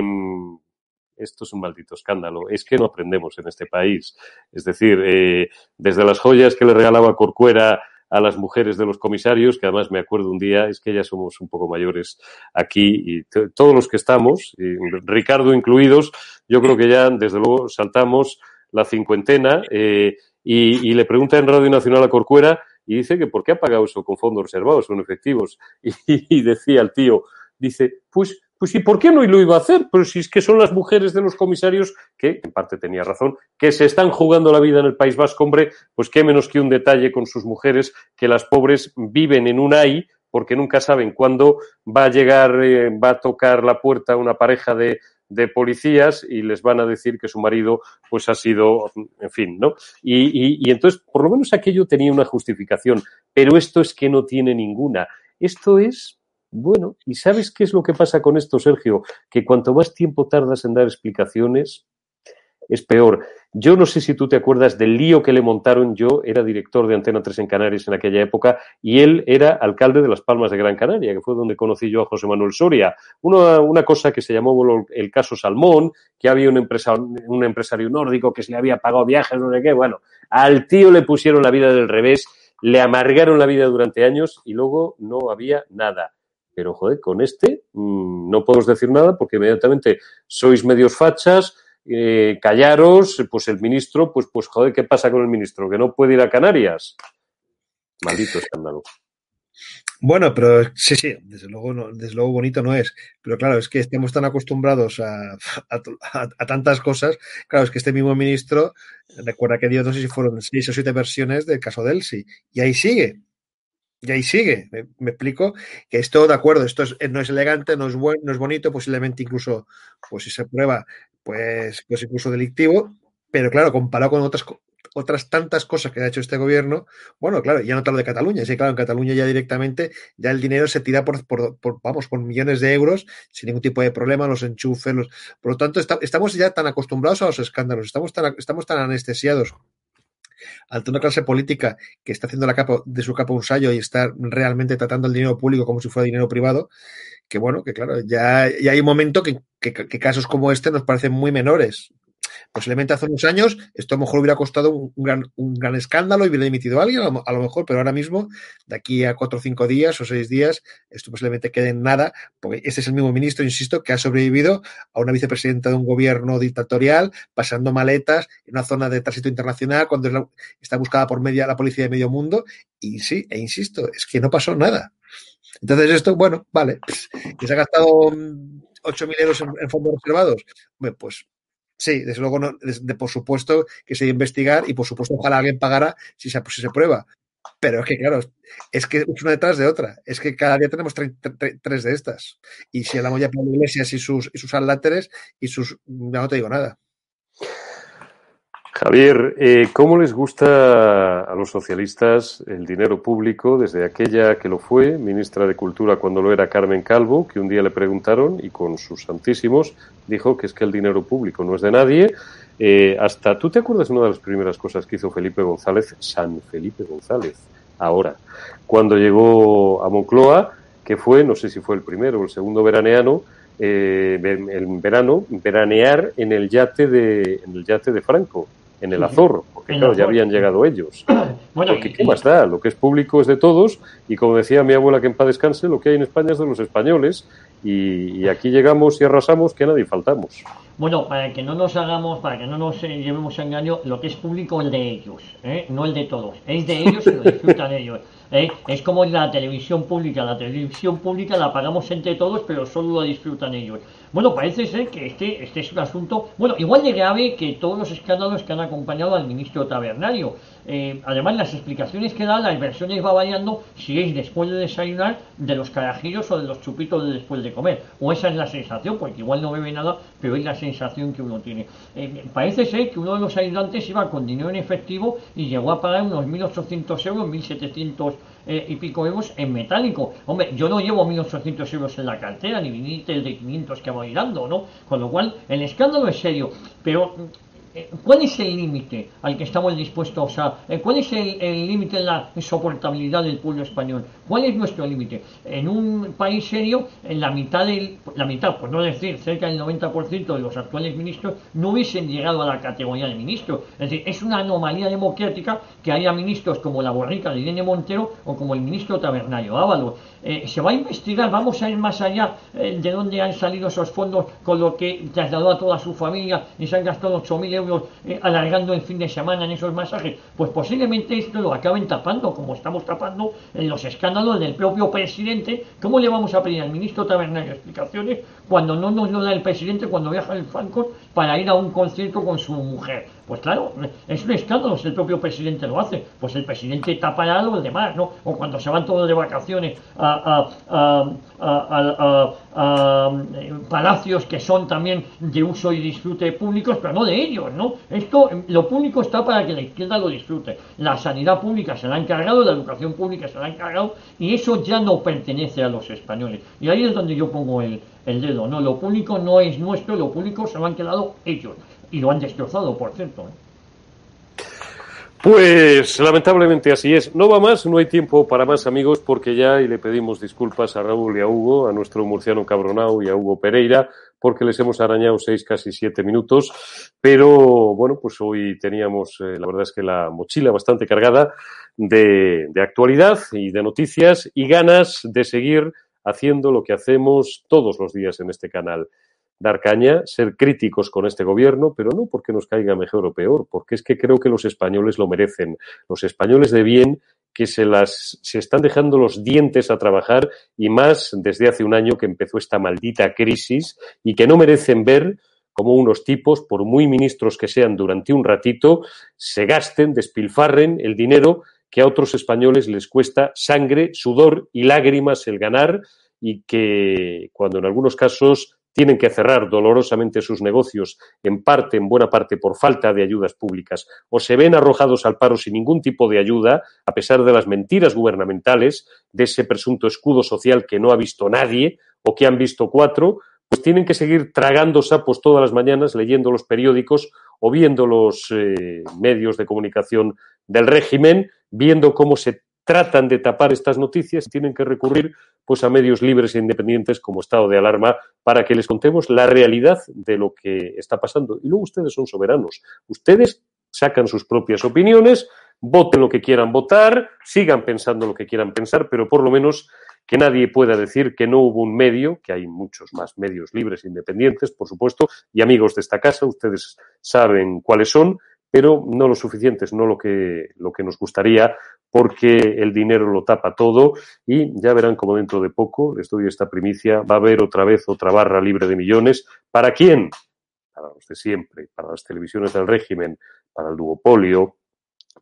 esto es un maldito escándalo. Es que no aprendemos en este país. Es decir, eh, desde las joyas que le regalaba Corcuera a las mujeres de los comisarios, que además me acuerdo un día, es que ya somos un poco mayores aquí y todos los que estamos, Ricardo incluidos, yo creo que ya desde luego saltamos la cincuentena eh, y, le pregunta en Radio Nacional a Corcuera y dice que por qué ha pagado eso con fondos reservados, son efectivos. [LAUGHS] y decía el tío, dice, pues pues ¿y por qué no lo iba a hacer? Pero si es que son las mujeres de los comisarios que, en parte tenía razón, que se están jugando la vida en el País Vasco, hombre, pues qué menos que un detalle con sus mujeres, que las pobres viven en un AI porque nunca saben cuándo va a llegar, eh, va a tocar la puerta una pareja de, de policías y les van a decir que su marido pues ha sido, en fin, ¿no? Y, y, y, entonces, por lo menos aquello tenía una justificación, pero esto es que no tiene ninguna. Esto es bueno, ¿y sabes qué es lo que pasa con esto, Sergio? Que cuanto más tiempo tardas en dar explicaciones, es peor. Yo no sé si tú te acuerdas del lío que le montaron. Yo era director de Antena 3 en Canarias en aquella época y él era alcalde de Las Palmas de Gran Canaria, que fue donde conocí yo a José Manuel Soria. Una, una cosa que se llamó el caso Salmón, que había un, un empresario nórdico que se le había pagado viajes, no sé qué. Bueno, al tío le pusieron la vida del revés, le amargaron la vida durante años y luego no había nada. Pero, joder, con este mmm, no podemos decir nada porque inmediatamente sois medios fachas, eh, callaros, pues el ministro, pues, pues, joder, ¿qué pasa con el ministro? ¿Que no puede ir a Canarias? Maldito escándalo. Bueno, pero sí, sí, desde luego, no, desde luego bonito no es. Pero claro, es que estamos tan acostumbrados a, a, tantas cosas. Claro, es que este mismo ministro, recuerda que dio, no sé si fueron seis o siete versiones del caso de Elsie. Y ahí sigue. Y ahí sigue, me, explico, que esto, de acuerdo, esto es, no es elegante, no es, buen, no es bonito, posiblemente incluso, pues si se prueba, pues, pues incluso delictivo, pero claro, comparado con otras, otras tantas cosas que ha hecho este gobierno, bueno, claro, ya no te lo de Cataluña, sí, claro, en Cataluña ya directamente ya el dinero se tira por, por, vamos, por millones de euros sin ningún tipo de problema, los enchufes, los, por lo tanto, estamos ya tan acostumbrados a los escándalos, estamos tan, estamos tan anestesiados ante una clase política que está haciendo la capa, de su capa un sallo y está realmente tratando el dinero público como si fuera dinero privado, que bueno, que claro, ya, ya hay un momento que, que, que, casos como este nos parecen muy menores. Posiblemente hace unos años esto a lo mejor hubiera costado un, gran, un gran escándalo y hubiera dimitido a alguien, a lo, mejor, pero ahora mismo, de aquí a cuatro o cinco días o seis días, esto posiblemente quede en nada, porque este es el mismo ministro, insisto, que ha sobrevivido a una vicepresidenta de un gobierno dictatorial, pasando maletas en una zona de tránsito internacional cuando está buscada por media, la policía de medio mundo. Y sí, e insisto, es que no pasó nada. Entonces esto, bueno, vale, que se ha gastado 8.000 euros en, en fondos reservados, pues Sí, desde luego, no, de, por supuesto que se debe investigar y por supuesto ojalá alguien pagara si se, si se prueba. Pero es que, claro, es que es una detrás de otra. Es que cada día tenemos tre, tre, tres de estas. Y si hablamos ya de Iglesias y sus, y sus aláteres y sus. No te digo nada. Javier, eh, ¿cómo les gusta a los socialistas el dinero público desde aquella que lo fue, ministra de Cultura cuando lo era Carmen Calvo, que un día le preguntaron y con sus santísimos dijo que es que el dinero público no es de nadie? Eh, hasta, ¿tú te acuerdas una de las primeras cosas que hizo Felipe González, San Felipe González, ahora, cuando llegó a Moncloa, que fue, no sé si fue el primero o el segundo veraneano, eh, el verano, veranear en el yate de, en el yate de Franco, en el Azor, porque claro, ya habían llegado ellos. [CLEARS THROAT] Bueno, porque, ¿qué más da? Lo que es público es de todos y como decía mi abuela que en paz descanse, lo que hay en España es de los españoles y, y aquí llegamos y arrasamos que a nadie faltamos. Bueno, para que no nos hagamos, para que no nos eh, llevemos a engaño, lo que es público es de ellos, ¿eh? no el de todos. Es de ellos y lo disfrutan [LAUGHS] ellos. ¿eh? Es como la televisión pública. La televisión pública la pagamos entre todos, pero solo la disfrutan ellos. Bueno, parece ser que este, este es un asunto, bueno, igual de grave que todos los escándalos que han acompañado al ministro Tabernario. Eh, además, las explicaciones que da, las versiones va variando si es después de desayunar, de los carajillos o de los chupitos de después de comer. O esa es la sensación, porque igual no bebe nada, pero es la sensación que uno tiene. Eh, parece ser que uno de los ayudantes iba con dinero en efectivo y llegó a pagar unos 1.800 euros, 1.700 eh, y pico euros en metálico. Hombre, yo no llevo 1.800 euros en la cartera, ni billetes de 500 que voy dando, ¿no? Con lo cual, el escándalo es serio, pero ¿Cuál es el límite al que estamos dispuestos a... Eh, ¿Cuál es el límite de la soportabilidad del pueblo español? ¿Cuál es nuestro límite? En un país serio, en la mitad, del, la mitad, por no decir cerca del 90% de los actuales ministros, no hubiesen llegado a la categoría de ministro. Es decir, es una anomalía democrática que haya ministros como la borrica de Irene Montero o como el ministro Tabernario Ávalo. Eh, se va a investigar, vamos a ir más allá eh, de dónde han salido esos fondos con lo que trasladó a toda su familia y se han gastado 8.000 euros eh, alargando el fin de semana en esos masajes. Pues posiblemente esto lo acaben tapando, como estamos tapando en los escándalos del propio presidente. ¿Cómo le vamos a pedir al ministro Tabernario explicaciones cuando no nos lo da el presidente cuando viaja el Falcon para ir a un concierto con su mujer? Pues claro, es un escándalo si el propio presidente lo hace. Pues el presidente tapará a los demás, ¿no? O cuando se van todos de vacaciones a, a, a, a, palacios que son también de uso y disfrute públicos, pero no de ellos, ¿no? Esto, lo público está para que la izquierda lo disfrute. La sanidad pública se la ha encargado, la educación pública se la ha encargado, y eso ya no pertenece a los españoles. Y ahí es donde yo pongo el dedo, ¿no? Lo público no es nuestro, lo público se lo han quedado ellos y lo han destrozado, por cierto. ¿eh? Pues lamentablemente así es. No va más, no hay tiempo para más amigos porque ya y le pedimos disculpas a Raúl y a Hugo, a nuestro murciano cabronao y a Hugo Pereira porque les hemos arañado seis, casi siete minutos. Pero bueno, pues hoy teníamos, eh, la verdad es que la mochila bastante cargada de, de actualidad y de noticias y ganas de seguir haciendo lo que hacemos todos los días en este canal dar caña, ser críticos con este gobierno, pero no porque nos caiga mejor o peor, porque es que creo que los españoles lo merecen. Los españoles de bien que se las se están dejando los dientes a trabajar y más desde hace un año que empezó esta maldita crisis y que no merecen ver como unos tipos, por muy ministros que sean durante un ratito, se gasten, despilfarren el dinero que a otros españoles les cuesta sangre, sudor y lágrimas el ganar y que cuando en algunos casos tienen que cerrar dolorosamente sus negocios, en parte, en buena parte, por falta de ayudas públicas, o se ven arrojados al paro sin ningún tipo de ayuda, a pesar de las mentiras gubernamentales, de ese presunto escudo social que no ha visto nadie o que han visto cuatro, pues tienen que seguir tragando sapos todas las mañanas, leyendo los periódicos o viendo los eh, medios de comunicación del régimen, viendo cómo se tratan de tapar estas noticias tienen que recurrir pues a medios libres e independientes como estado de alarma para que les contemos la realidad de lo que está pasando. Y luego ustedes son soberanos. Ustedes sacan sus propias opiniones, voten lo que quieran votar, sigan pensando lo que quieran pensar, pero por lo menos que nadie pueda decir que no hubo un medio, que hay muchos más medios libres e independientes, por supuesto, y amigos de esta casa, ustedes saben cuáles son, pero no lo suficientes, no lo que, lo que nos gustaría, porque el dinero lo tapa todo y ya verán como dentro de poco, les doy esta primicia, va a haber otra vez otra barra libre de millones. ¿Para quién? Para los de siempre, para las televisiones del régimen, para el duopolio,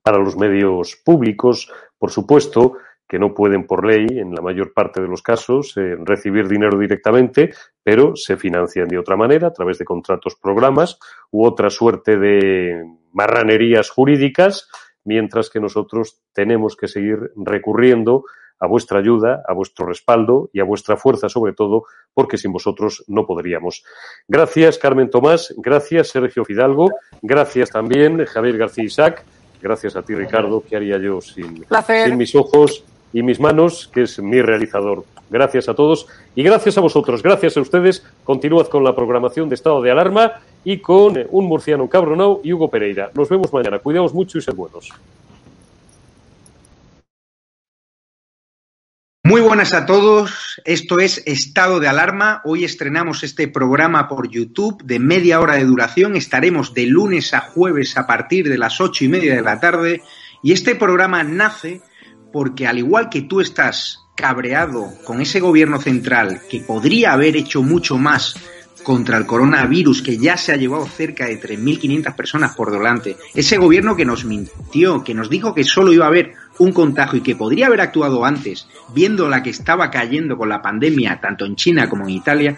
para los medios públicos, por supuesto, que no pueden por ley, en la mayor parte de los casos, eh, recibir dinero directamente, pero se financian de otra manera, a través de contratos programas u otra suerte de marranerías jurídicas, mientras que nosotros tenemos que seguir recurriendo a vuestra ayuda, a vuestro respaldo y a vuestra fuerza sobre todo, porque sin vosotros no podríamos. Gracias, Carmen Tomás, gracias, Sergio Fidalgo, gracias también, Javier García Isaac, gracias a ti, Ricardo, ¿qué haría yo sin, sin mis ojos y mis manos, que es mi realizador? Gracias a todos y gracias a vosotros, gracias a ustedes. Continuad con la programación de estado de alarma y con un murciano cabronao y Hugo Pereira. Nos vemos mañana. Cuidaos mucho y sed buenos. Muy buenas a todos, esto es Estado de Alarma. Hoy estrenamos este programa por YouTube de media hora de duración. Estaremos de lunes a jueves a partir de las ocho y media de la tarde. Y este programa nace porque al igual que tú estás cabreado con ese gobierno central que podría haber hecho mucho más contra el coronavirus que ya se ha llevado cerca de 3.500 personas por delante, ese gobierno que nos mintió, que nos dijo que solo iba a haber un contagio y que podría haber actuado antes, viendo la que estaba cayendo con la pandemia tanto en China como en Italia,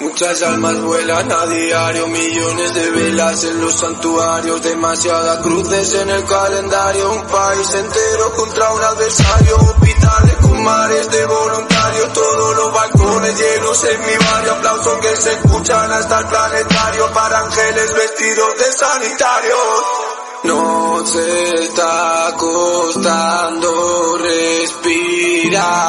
Muchas almas vuelan a diario, millones de velas en los santuarios, demasiadas cruces en el calendario, un país entero contra un adversario, hospitales con mares de voluntarios, todos los balcones llenos en mi barrio, aplausos que se escuchan hasta el planetario para ángeles vestidos de sanitarios. No se está costando respirar.